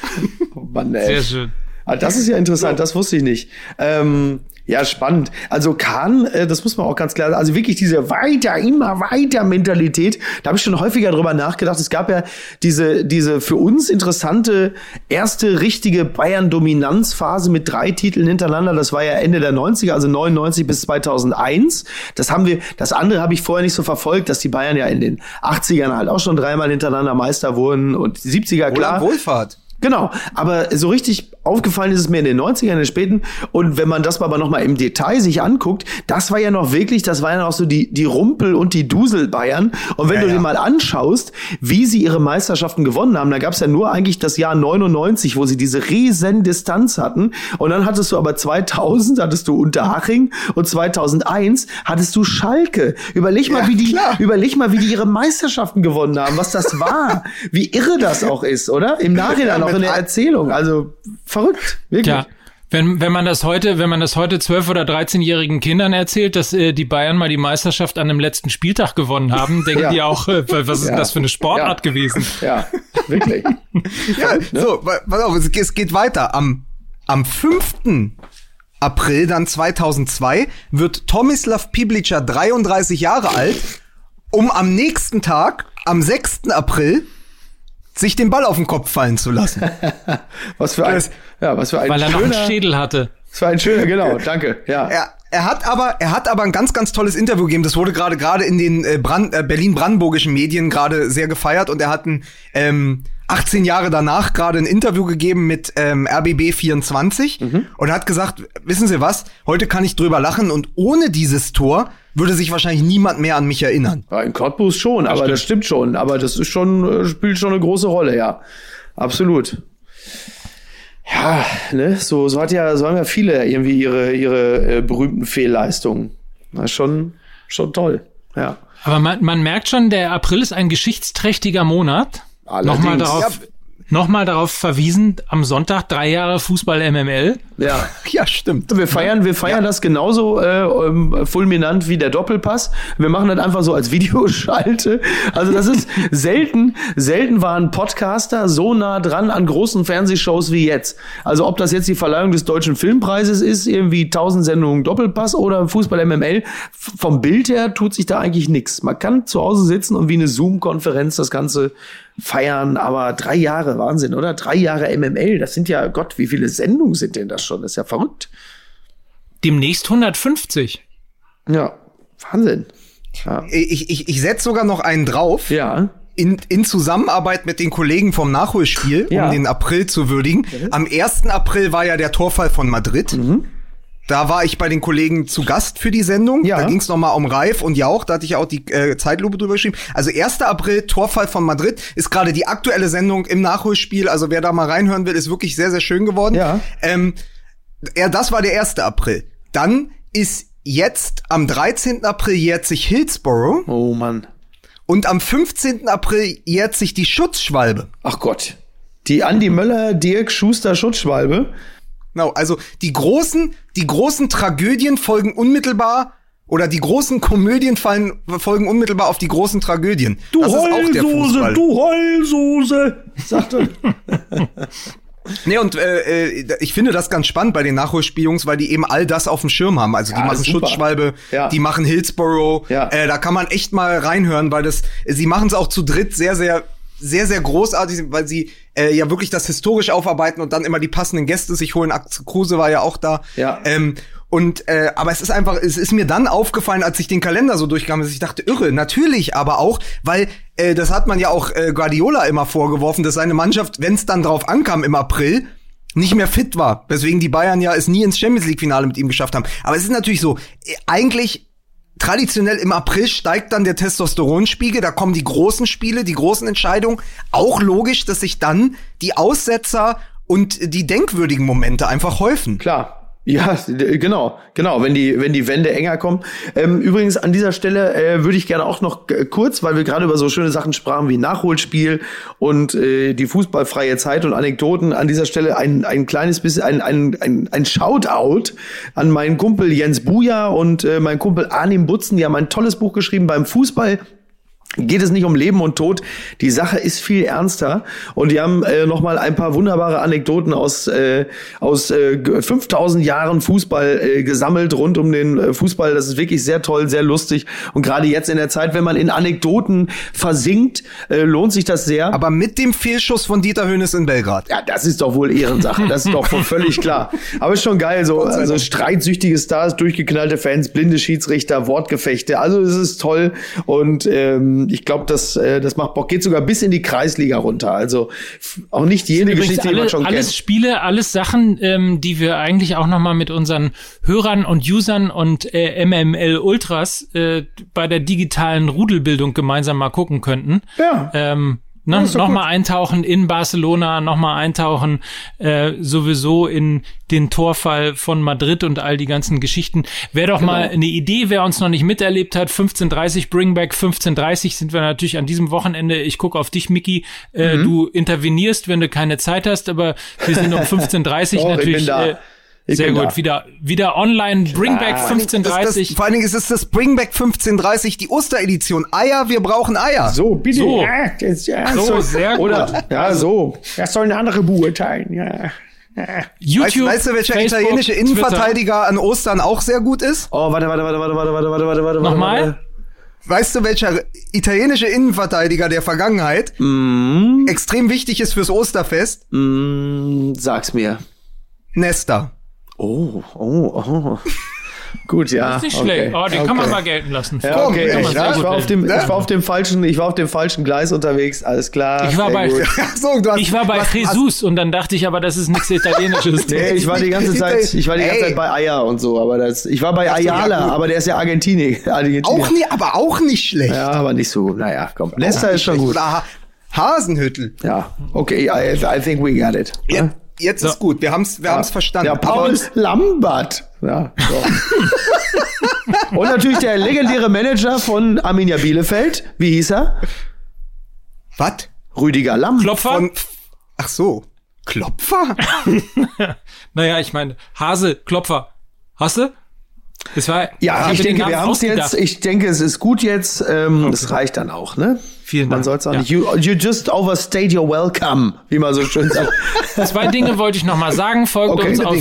Oh Mann, ey. Sehr schön. Ah, das ist ja interessant, das wusste ich nicht. Ähm, ja, spannend. Also Kahn, äh, das muss man auch ganz klar sagen, also wirklich diese weiter, immer weiter Mentalität, da habe ich schon häufiger drüber nachgedacht. Es gab ja diese, diese für uns interessante erste richtige Bayern-Dominanzphase mit drei Titeln hintereinander. Das war ja Ende der 90er, also 99 bis 2001. Das haben wir, das andere habe ich vorher nicht so verfolgt, dass die Bayern ja in den 80ern halt auch schon dreimal hintereinander Meister wurden und die 70er, klar. Wohlfahrt. Genau, aber so richtig aufgefallen ist es mir in den 90ern, in den späten. Und wenn man das aber noch mal im Detail sich anguckt, das war ja noch wirklich, das war ja noch so die, die Rumpel- und die Dusel-Bayern. Und wenn Ja, du ja. dir mal anschaust, wie sie ihre Meisterschaften gewonnen haben, da gab es ja nur eigentlich das Jahr 99, wo sie diese riesen Distanz hatten. Und dann hattest du aber 2000, hattest du Unterhaching und 2001 hattest du Schalke. Überleg mal, Ja, wie die, klar. überleg mal, wie die ihre Meisterschaften gewonnen haben, was das war, wie irre das auch ist, oder? Im Nachhinein auch mit in der ein- Erzählung. Also verrückt, wirklich. Ja. Wenn, wenn man das heute, wenn man das heute 12- oder 13-jährigen Kindern erzählt, dass äh, die Bayern mal die Meisterschaft an dem letzten Spieltag gewonnen haben, denken Ja. die auch, äh, was ist Ja. das für eine Sportart Ja. gewesen? Ja, wirklich. Ja, so, wa- pass auf, es, es geht weiter. Am, am 5. April dann 2002 wird Tomislav Piblica 33 Jahre alt, um am nächsten Tag, am 6. April, sich den Ball auf den Kopf fallen zu lassen. Was für ein, Das- ja, was für ein Weil er noch einen schöner, Schädel hatte. was für ein schöner, genau, danke, ja. Er, er hat aber, er hat aber ein ganz, ganz tolles Interview gegeben. Das wurde gerade gerade in den äh, Brand, äh, Berlin-Brandenburgischen Medien gerade sehr gefeiert und er hat ein, ähm, 18 Jahre danach gerade ein Interview gegeben mit ähm, RBB 24 und hat gesagt, wissen Sie was? Heute kann ich drüber lachen und ohne dieses Tor würde sich wahrscheinlich niemand mehr an mich erinnern. Ja, in Cottbus schon, aber das stimmt schon. Aber das ist schon, äh, spielt schon eine große Rolle, ja. Absolut. Ja, ne, so, so hat ja, so haben ja viele irgendwie ihre, ihre äh, berühmten Fehlleistungen. Na, schon, schon toll. Ja. Aber man, man merkt schon, der April ist ein geschichtsträchtiger Monat. Allerdings. Nochmal darauf, nochmal darauf verwiesen, am Sonntag drei Jahre Fußball MML. Ja. Ja, stimmt. Wir feiern, wir feiern das genauso äh, ähm, fulminant wie der Doppelpass. Wir machen das einfach so als Videoschalte. Also das ist selten, selten waren Podcaster so nah dran an großen Fernsehshows wie jetzt. Also ob das jetzt die Verleihung des Deutschen Filmpreises ist, irgendwie 1000 Sendungen Doppelpass oder Fußball MML, vom Bild her tut sich da eigentlich nichts. Man kann zu Hause sitzen und wie eine Zoom-Konferenz das Ganze feiern, aber drei Jahre, Wahnsinn, oder? Drei Jahre MML, das sind ja, Gott, wie viele Sendungen sind denn das schon? Das ist ja verrückt. Demnächst 150. Ja, Wahnsinn. Ja. Ich, ich, ich setze sogar noch einen drauf. ja. In, in Zusammenarbeit mit den Kollegen vom Nachholspiel, Ja. um den April zu würdigen. Am 1. April war ja der Torfall von Madrid. Da war ich bei den Kollegen zu Gast für die Sendung. Ja. Da ging es nochmal um Reif und Jauch. Da hatte ich ja auch die äh, Zeitlupe drüber geschrieben. Also 1. April, Torfall von Madrid, ist gerade die aktuelle Sendung im Nachholspiel. Also wer da mal reinhören will, ist wirklich sehr, sehr schön geworden. Ja. Ähm, ja, das war der 1. April. Dann ist jetzt am 13. April jährt sich Hillsborough Oh Mann. und am 15. April jährt sich die Schutzschwalbe. Ach Gott. Die Andi Möller, Dirk Schuster Schutzschwalbe. Genau, also die großen, die großen Tragödien folgen unmittelbar oder die großen Komödien fallen, folgen unmittelbar auf die großen Tragödien. das ist auch der Fußball. du Heulsoße, sagt er. Nee, und äh, äh, ich finde das ganz spannend bei den Nachholspielungs, weil die eben all das auf dem Schirm haben. Also die Ja, machen. Schutzschwalbe, Ja. die machen Hillsborough. Ja. Äh, da kann man echt mal reinhören, weil das, sie machen es auch zu dritt sehr, sehr sehr, sehr großartig, weil sie äh, ja wirklich das historisch aufarbeiten und dann immer die passenden Gäste sich holen. Axel Kruse war ja auch da. Ja. Ähm, und äh, aber es ist einfach, es ist mir dann aufgefallen, als ich den Kalender so durchkam, dass ich dachte, irre, natürlich, aber auch, weil äh, das hat man ja auch äh, Guardiola immer vorgeworfen, dass seine Mannschaft, wenn es dann drauf ankam im April, nicht mehr fit war, weswegen die Bayern ja es nie ins Champions League Finale mit ihm geschafft haben. Aber es ist natürlich so, äh, eigentlich traditionell im April steigt dann der Testosteronspiegel, da kommen die großen Spiele, die großen Entscheidungen. Auch logisch, dass sich dann die Aussetzer und die denkwürdigen Momente einfach häufen. Klar. Ja, genau, genau, wenn die, wenn die Wände enger kommen. Ähm, übrigens an dieser Stelle äh, würde ich gerne auch noch g- kurz, weil wir gerade über so schöne Sachen sprachen wie Nachholspiel und äh, die fußballfreie Zeit und Anekdoten, an dieser Stelle ein, ein kleines bisschen, ein, ein, ein, ein Shoutout an meinen Kumpel Jens Buja und äh, meinen Kumpel Arnim Butzen, die haben ein tolles Buch geschrieben beim Fußball geht es nicht um Leben und Tod. Die Sache ist viel ernster. Und die haben äh, noch mal ein paar wunderbare Anekdoten aus, äh, aus äh, 5000 Jahren Fußball äh, gesammelt rund um den äh, Fußball. Das ist wirklich sehr toll, sehr lustig. Und gerade jetzt in der Zeit, wenn man in Anekdoten versinkt, äh, lohnt sich das sehr. Aber mit dem Fehlschuss von Dieter Hönes in Belgrad. Ja, das ist doch wohl Ehrensache. Das ist doch völlig klar. Aber ist schon geil. So, also streitsüchtige Stars, durchgeknallte Fans, blinde Schiedsrichter, Wortgefechte. Also es ist toll. Und ähm, ich glaube, das, äh, das macht Bock. Geht sogar bis in die Kreisliga runter. Also auch nicht Übrigens Geschichte, die man alle, schon alles kennt. Spiele, alles Sachen, ähm, die wir eigentlich auch noch mal mit unseren Hörern und Usern und äh, MML Ultras äh, bei der digitalen Rudelbildung gemeinsam mal gucken könnten. Ja. Ähm, ne, ist doch noch gut. mal eintauchen in Barcelona, noch mal eintauchen äh, sowieso in den Torfall von Madrid und all die ganzen Geschichten. Wäre doch Genau. mal eine Idee, wer uns noch nicht miterlebt hat, 15.30 Bringback 15.30 sind wir natürlich an diesem Wochenende. Ich gucke auf dich, Mickey. Äh, Mhm. Du intervenierst, wenn du keine Zeit hast, aber wir sind um 15.30 Doch, ich natürlich. Äh, Ich sehr gut. da. Wieder, wieder online Bringback Das, das, 15.30 vor allen Dingen ist es das Bringback 1530, die Osteredition. Eier, wir brauchen Eier. So, bitte. So. Ja, das, ja, So, sehr gut. Oder, ja, so. Das soll eine andere beurteilen. Ja. YouTube, Weißt, weißt du, welcher Facebook, italienische Twitter. Innenverteidiger an Ostern auch sehr gut ist? Oh, warte, warte, warte, warte, warte, warte, warte, warte, warte. Nochmal? warte. Weißt du, welcher italienische Innenverteidiger der Vergangenheit extrem wichtig ist fürs Osterfest? Mm, sag's mir. Nesta. Oh, oh, oh. Gut, ja. Ist nicht okay. schlecht. Oh, den kann man Okay. mal gelten lassen. Ja, okay, ich, ja? ich, war auf dem, ich war auf dem falschen, ich war auf dem falschen Gleis unterwegs, alles klar. Ich war bei- so, du hast, Ich war bei was- Jesus und dann dachte ich aber, das ist nichts Italienisches. Nee, ich war die ganze Zeit, ich war die ganze. Zeit bei Eier und so, aber das, ich war bei Ach so, ja, Ayala, aber der ist ja Argentinier. Argentinier. Auch nie, aber auch nicht schlecht. Ja, aber nicht so, naja, komm. Nesta ist schon gut. Hasenhüttel. Ja, okay, I, I think we got it. Ja, jetzt ist gut. Wir haben's, wir haben's verstanden. Ja, Paul Lambert. Ja, so. Und natürlich der legendäre Manager von Arminia Bielefeld. Wie hieß er? Was? Rüdiger Lamm. Klopfer? Von, Ach so. Klopfer? Naja, ich meine, Hase, Klopfer. Hast du? Das war, Ja, ich denke, wir haben es jetzt. Ich denke, es ist gut jetzt. Ähm, Das reicht dann auch, ne? Vielen Man Dank. soll es auch Ja. nicht. You, you just overstayed your welcome, wie man so schön sagt. Zwei Dinge wollte ich noch mal sagen. Folgt Okay, uns auf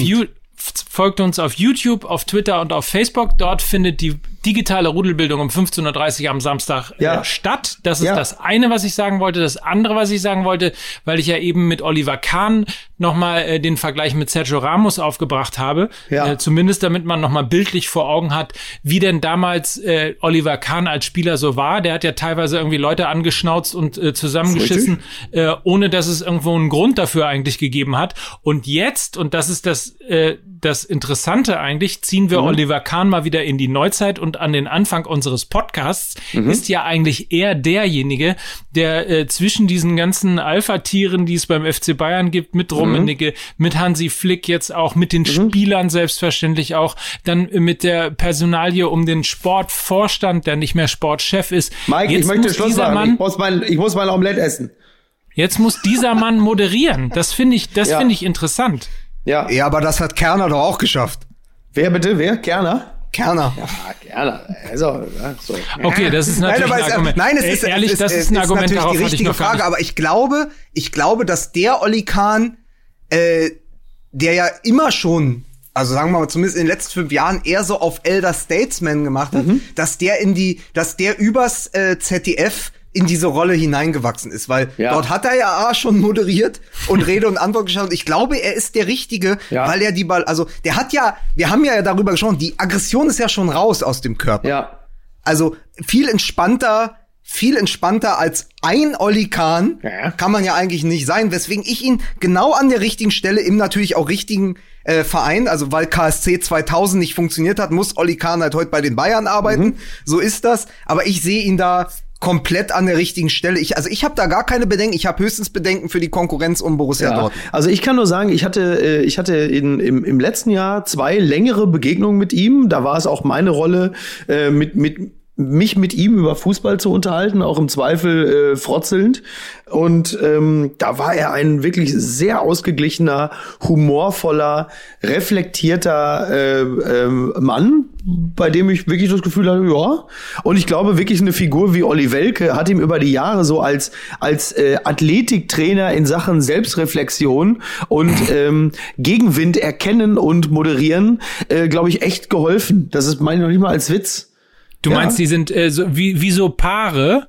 folgt uns auf YouTube, auf Twitter und auf Facebook. Dort findet die digitale Rudelbildung um 15.30 Uhr am Samstag Ja. äh, statt. Das ist Ja. das eine, was ich sagen wollte. Das andere, was ich sagen wollte, weil ich ja eben mit Oliver Kahn nochmal äh, den Vergleich mit Sergio Ramos aufgebracht habe. Ja. Äh, zumindest damit man nochmal bildlich vor Augen hat, wie denn damals äh, Oliver Kahn als Spieler so war. Der hat ja teilweise irgendwie Leute angeschnauzt und äh, zusammengeschissen, äh, ohne dass es irgendwo einen Grund dafür eigentlich gegeben hat. Und jetzt, und das ist das, äh, das Interessante eigentlich, ziehen wir Oliver Kahn mal wieder in die Neuzeit und an den Anfang unseres Podcasts, ist ja eigentlich er derjenige, der äh, zwischen diesen ganzen Alpha-Tieren, die es beim FC Bayern gibt, mit Rummenigge, mit Hansi Flick jetzt auch, mit den Spielern selbstverständlich auch, dann mit der Personalie um den Sportvorstand, der nicht mehr Sportchef ist. Mike, jetzt ich möchte muss Schluss machen. Mann, ich, muss mein, ich muss mein Omelett essen. Jetzt muss dieser Mann moderieren. Das finde ich, das Ja. finde ich interessant. Ja. Ja, aber das hat Kerner doch auch geschafft. Wer bitte? Wer? Kerner? Kerner. Ah, Kerner. Also, ja, so. Okay, das ist Nein, natürlich aber ein Argument. nein, es ist ehrlich, es das es ist ein Argument, natürlich die richtige Frage. Aber ich glaube, ich glaube, dass der Olli Kahn, äh, der ja immer schon, also sagen wir mal zumindest in den letzten fünf Jahren eher so auf Elder Statesman gemacht hat, Mhm. dass der in die, dass der übers äh, ZDF in diese Rolle hineingewachsen ist, weil Ja. dort hat er ja A schon moderiert und Rede und Antwort geschaut. Ich glaube, er ist der Richtige, Ja. weil er die Ball, also der hat ja, wir haben ja darüber gesprochen, die Aggression ist ja schon raus aus dem Körper. Ja. Also viel entspannter, viel entspannter als ein Olli Kahn Ja. kann man ja eigentlich nicht sein, weswegen ich ihn genau an der richtigen Stelle im natürlich auch richtigen äh, Verein, also weil KSC 2000 nicht funktioniert hat, muss Olli Kahn halt heute bei den Bayern arbeiten. Mhm. So ist das. Aber ich sehe ihn da komplett an der richtigen Stelle. Ich, also ich habe da gar keine Bedenken. Ich habe höchstens Bedenken für die Konkurrenz um Borussia Ja. Dortmund. Also ich kann nur sagen, ich hatte, äh, ich hatte in, im, im letzten Jahr zwei längere Begegnungen mit ihm. Da war es auch meine Rolle, äh, mit, mit mich mit ihm über Fußball zu unterhalten, auch im Zweifel äh, frotzelnd. Und ähm, da war er ein wirklich sehr ausgeglichener, humorvoller, reflektierter äh, ähm, Mann, bei dem ich wirklich das Gefühl hatte, ja. Und ich glaube wirklich eine Figur wie Olli Welke hat ihm über die Jahre so als als äh, Athletiktrainer in Sachen Selbstreflexion und ähm, Gegenwind erkennen und moderieren, äh, glaube ich echt geholfen. Das ist meine ich noch nicht mal als Witz. Du Ja. meinst, die sind äh, so, wie, wie so Paare,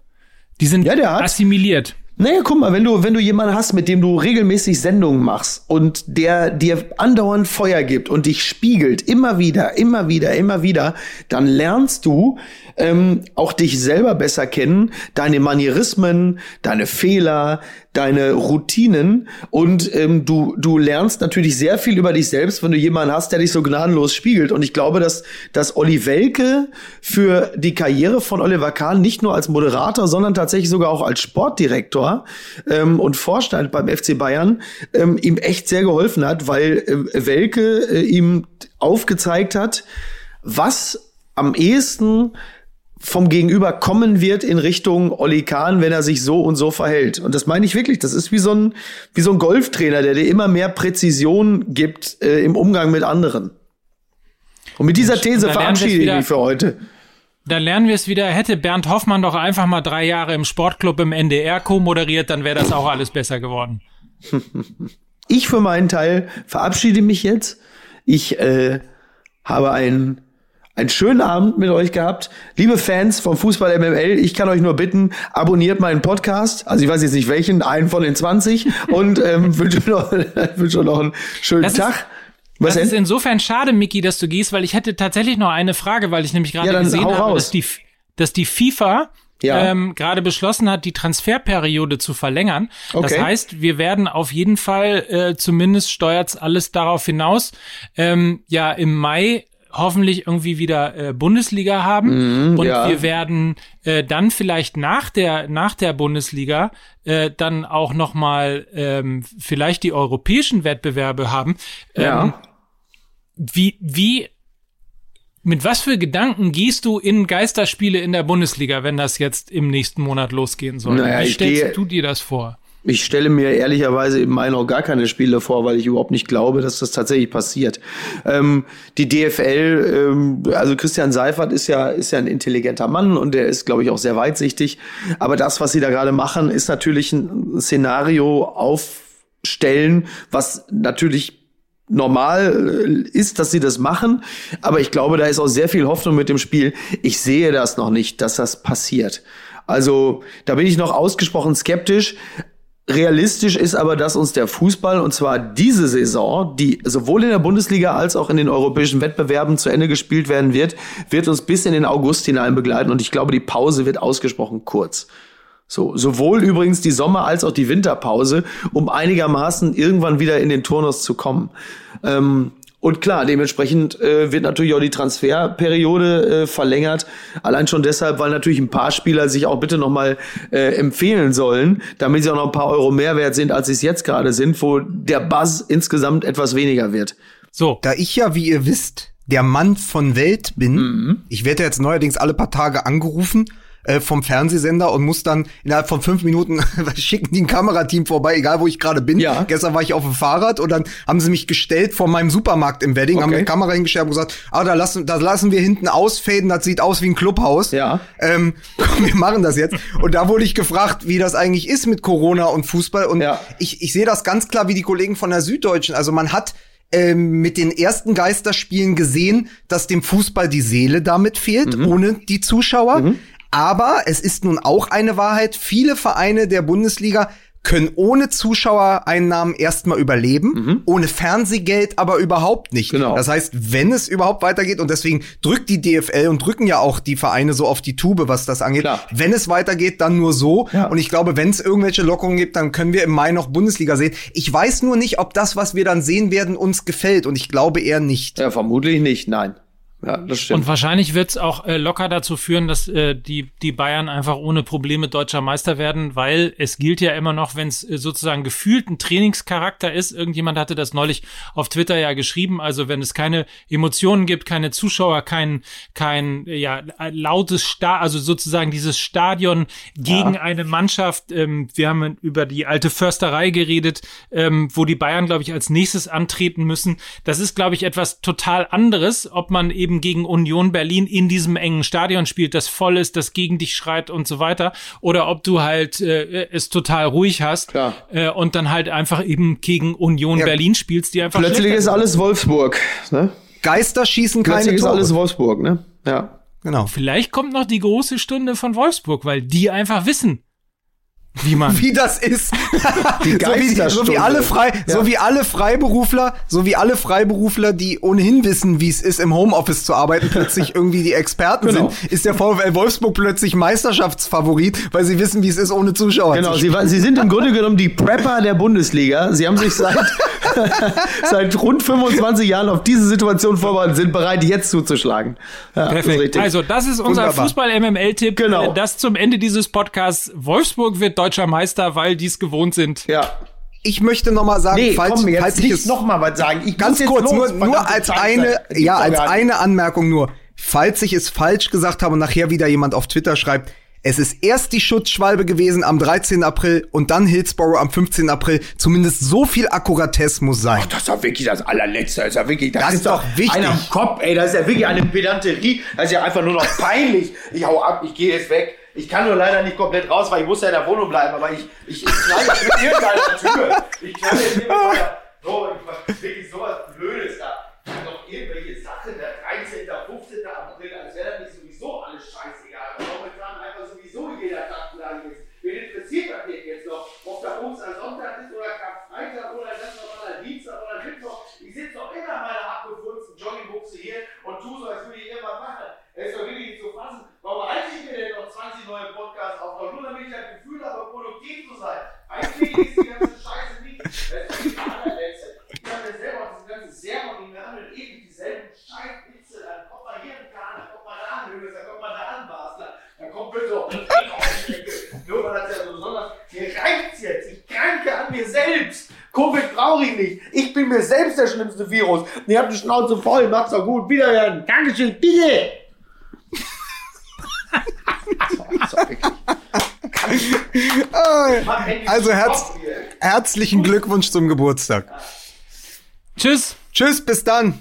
die sind Ja, assimiliert. Naja, guck mal, wenn du, wenn du jemanden hast, mit dem du regelmäßig Sendungen machst und der dir andauernd Feuer gibt und dich spiegelt, immer wieder, immer wieder, immer wieder, dann lernst du ähm, auch dich selber besser kennen, deine Manierismen, deine Fehler, deine Routinen und ähm, du, du lernst natürlich sehr viel über dich selbst, wenn du jemanden hast, der dich so gnadenlos spiegelt. Und ich glaube, dass, dass Olli Welke für die Karriere von Oliver Kahn nicht nur als Moderator, sondern tatsächlich sogar auch als Sportdirektor ähm, und Vorstand beim FC Bayern ähm, ihm echt sehr geholfen hat, weil äh, Welke äh, ihm aufgezeigt hat, was am ehesten vom Gegenüber kommen wird in Richtung Olli Kahn, wenn er sich so und so verhält. Und das meine ich wirklich. Das ist wie so ein, wie so ein Golftrainer, der dir immer mehr Präzision gibt äh, im Umgang mit anderen. Und mit dieser These verabschiede ich mich für heute. Da lernen wir es wieder. Hätte Bernd Hoffmann doch einfach mal drei Jahre im Sportclub im NDR co-moderiert, dann wäre das auch alles besser geworden. Ich für meinen Teil verabschiede mich jetzt. Ich äh, habe einen, einen schönen Abend mit euch gehabt. Liebe Fans vom Fußball MML, ich kann euch nur bitten, abonniert meinen Podcast. Also ich weiß jetzt nicht welchen, einen von den 20 und ähm, wünsche noch, wünsche noch einen schönen Das ist- Tag. Was das ist denn? insofern schade, Micky, dass du gehst, weil ich hätte tatsächlich noch eine Frage, weil ich nämlich gerade Ja, gesehen habe, dass die, dass die FIFA Ja. ähm, gerade beschlossen hat, die Transferperiode zu verlängern. Das Okay. heißt, wir werden auf jeden Fall, äh, zumindest steuert's alles darauf hinaus, ähm, ja im Mai hoffentlich irgendwie wieder äh, Bundesliga haben und Mhm, ja. wir werden äh, dann vielleicht nach der nach der Bundesliga äh, dann auch noch mal ähm, vielleicht die europäischen Wettbewerbe haben. Ähm, Ja. wie, wie, mit was für Gedanken gehst du in Geisterspiele in der Bundesliga, wenn das jetzt im nächsten Monat losgehen soll? Naja, wie stellst gehe- du dir das vor? Ich stelle mir ehrlicherweise im Mai noch gar keine Spiele vor, weil ich überhaupt nicht glaube, dass das tatsächlich passiert. Ähm, die DFL, ähm, also Christian Seifert ist ja, ist ja ein intelligenter Mann und der ist, glaube ich, auch sehr weitsichtig. Aber das, was sie da gerade machen, ist natürlich ein Szenario aufstellen, was natürlich normal äh, ist, dass sie das machen. Aber ich glaube, da ist auch sehr viel Hoffnung mit dem Spiel. Ich sehe das noch nicht, dass das passiert. Also da bin ich noch ausgesprochen skeptisch. Realistisch ist aber, dass uns der Fußball, und zwar diese Saison, die sowohl in der Bundesliga als auch in den europäischen Wettbewerben zu Ende gespielt werden wird, wird uns bis in den August hinein begleiten. Und ich glaube, die Pause wird ausgesprochen kurz. So, sowohl übrigens die Sommer- als auch die Winterpause, um einigermaßen irgendwann wieder in den Turnus zu kommen. Ähm, und klar, dementsprechend äh, wird natürlich auch die Transferperiode äh, verlängert. Allein schon deshalb, weil natürlich ein paar Spieler sich auch bitte nochmal äh, empfehlen sollen, damit sie auch noch ein paar Euro mehr wert sind, als sie es jetzt gerade sind, wo der Buzz insgesamt etwas weniger wird. So. Da ich ja, wie ihr wisst, der Mann von Welt bin, mhm. ich werde jetzt neuerdings alle paar Tage angerufen äh, vom Fernsehsender und muss dann innerhalb von fünf Minuten schicken die ein Kamerateam vorbei, egal wo ich gerade bin. Ja. Gestern war ich auf dem Fahrrad und dann haben sie mich gestellt vor meinem Supermarkt im Wedding, okay. haben eine Kamera hingestellt und gesagt, ah, da lassen, da lassen wir hinten ausfaden, das sieht aus wie ein Clubhaus. Ja. Ähm, wir machen das jetzt. Und da wurde ich gefragt, wie das eigentlich ist mit Corona und Fußball. Und ja. ich, ich sehe das ganz klar wie die Kollegen von der Süddeutschen. Also man hat ähm, mit den ersten Geisterspielen gesehen, dass dem Fußball die Seele damit fehlt, mhm. ohne die Zuschauer. Mhm. Aber es ist nun auch eine Wahrheit, viele Vereine der Bundesliga können ohne Zuschauereinnahmen erstmal überleben, mhm. ohne Fernsehgeld aber überhaupt nicht. Genau. Das heißt, wenn es überhaupt weitergeht, und deswegen drückt die DFL und drücken ja auch die Vereine so auf die Tube, was das angeht, Klar. wenn es weitergeht, dann nur so. Ja. Und ich glaube, wenn es irgendwelche Lockerungen gibt, dann können wir im Mai noch Bundesliga sehen. Ich weiß nur nicht, ob das, was wir dann sehen werden, uns gefällt. Und ich glaube eher nicht. Ja, vermutlich nicht, nein. Ja, das stimmt. Und wahrscheinlich wird es auch äh, locker dazu führen, dass äh, die, die Bayern einfach ohne Probleme deutscher Meister werden, weil es gilt ja immer noch, wenn es äh, sozusagen gefühlt ein Trainingscharakter ist. Irgendjemand hatte das neulich auf Twitter ja geschrieben. Also wenn es keine Emotionen gibt, keine Zuschauer, kein, kein ja, lautes Sta also sozusagen dieses Stadion gegen ja. eine Mannschaft. Ähm, wir haben über die alte Försterei geredet, ähm, wo die Bayern, glaube ich, als nächstes antreten müssen. Das ist, glaube ich, etwas total anderes, ob man eben eben gegen Union Berlin in diesem engen Stadion spielt, das voll ist, das gegen dich schreit und so weiter, oder ob du halt äh, es total ruhig hast äh, und dann halt einfach eben gegen Union ja. Berlin spielst, die einfach plötzlich ist alles Wolfsburg, ne? Geister schießen keine Plötzlich Tore. ist alles Wolfsburg, ne? Ja. Genau. Vielleicht kommt noch die große Stunde von Wolfsburg, weil die einfach wissen, wie man wie das ist. Die so, wie, so wie alle frei ja. so wie alle Freiberufler so wie alle Freiberufler die ohnehin wissen wie es ist im Homeoffice zu arbeiten plötzlich irgendwie die Experten genau. sind ist der VfL Wolfsburg plötzlich Meisterschaftsfavorit weil sie wissen wie es ist ohne Zuschauer genau sie, sie sind im Grunde genommen die Prepper der Bundesliga. Sie haben sich seit seit rund 25 Jahren auf diese Situation vorbereitet sind bereit jetzt zuzuschlagen. Ja, Perfekt. Das also das ist unser Fußball MML Tipp genau. das zum Ende dieses Podcasts. Wolfsburg wird deutscher Meister, weil die es gewohnt sind. Ja. Ich möchte noch mal sagen, nee, falls, komm, jetzt falls ich es noch mal was sagen. Ich ganz kurz, los, nur, nur als eine, ja, als eine Anmerkung nur. Falls ich es falsch gesagt habe und nachher wieder jemand auf Twitter schreibt, es ist erst die Schutzschwalbe gewesen am 13. April und dann Hillsborough am 15. April. Zumindest so viel Akkuratesse muss sein. Ach, das ist doch wirklich das allerletzte. Das ist ja wirklich, das, das ist, doch wichtig. Einer im Kopf, ey. Das ist ja wirklich eine Pedanterie. Das ist ja einfach nur noch peinlich. Ich hau ab, ich gehe jetzt weg. Ich kann nur leider nicht komplett raus, weil ich muss ja in der Wohnung bleiben, aber ich, ich, ich knall jetzt mit irgendeiner Tür. Ich knall jetzt mit irgendeiner, so, ich, wirklich sowas Blödes da. Ich hab doch irgendwelche Sachen, der 13., 15. April, als wäre das nicht sowieso alles scheißegal. Momentan einfach sowieso jeder Tag gleich ist. Wen interessiert das denn jetzt noch? Ob da Sonntag ist oder Karfreitag oder das normaler Dienstag oder Mittwoch. Ich sitze doch immer in meiner abgefurzten Joggingbuchse hier und tu so, als würde ich irgendwas machen. Es ist doch wirklich nicht zu fassen. Warum halte ich mir denn noch 20 neue Podcasts auf? Nur damit ich das Gefühl habe, produktiv zu sein. Eigentlich ist die ganze Scheiße nicht. Das ist die allerletzte. Ich habe mir selber auch diese ganze Sermon, die mir handelt ewig dieselben Scheißwitze. Dann kommt man hier in Kahn, dann kommt man da an Höhes, dann kommt man da an Basler. Dann kommt bitte Nur weil das ja so besonders. Mir reicht's jetzt. Ich kranke an mir selbst. Covid brauche ich nicht. Ich bin mir selbst der schlimmste Virus. ihr habt die Schnauze voll. Macht's doch gut. Wiederhören. Dankeschön. Bitte. Also herz, herzlichen Glückwunsch zum Geburtstag. Tschüss. Tschüss, bis dann.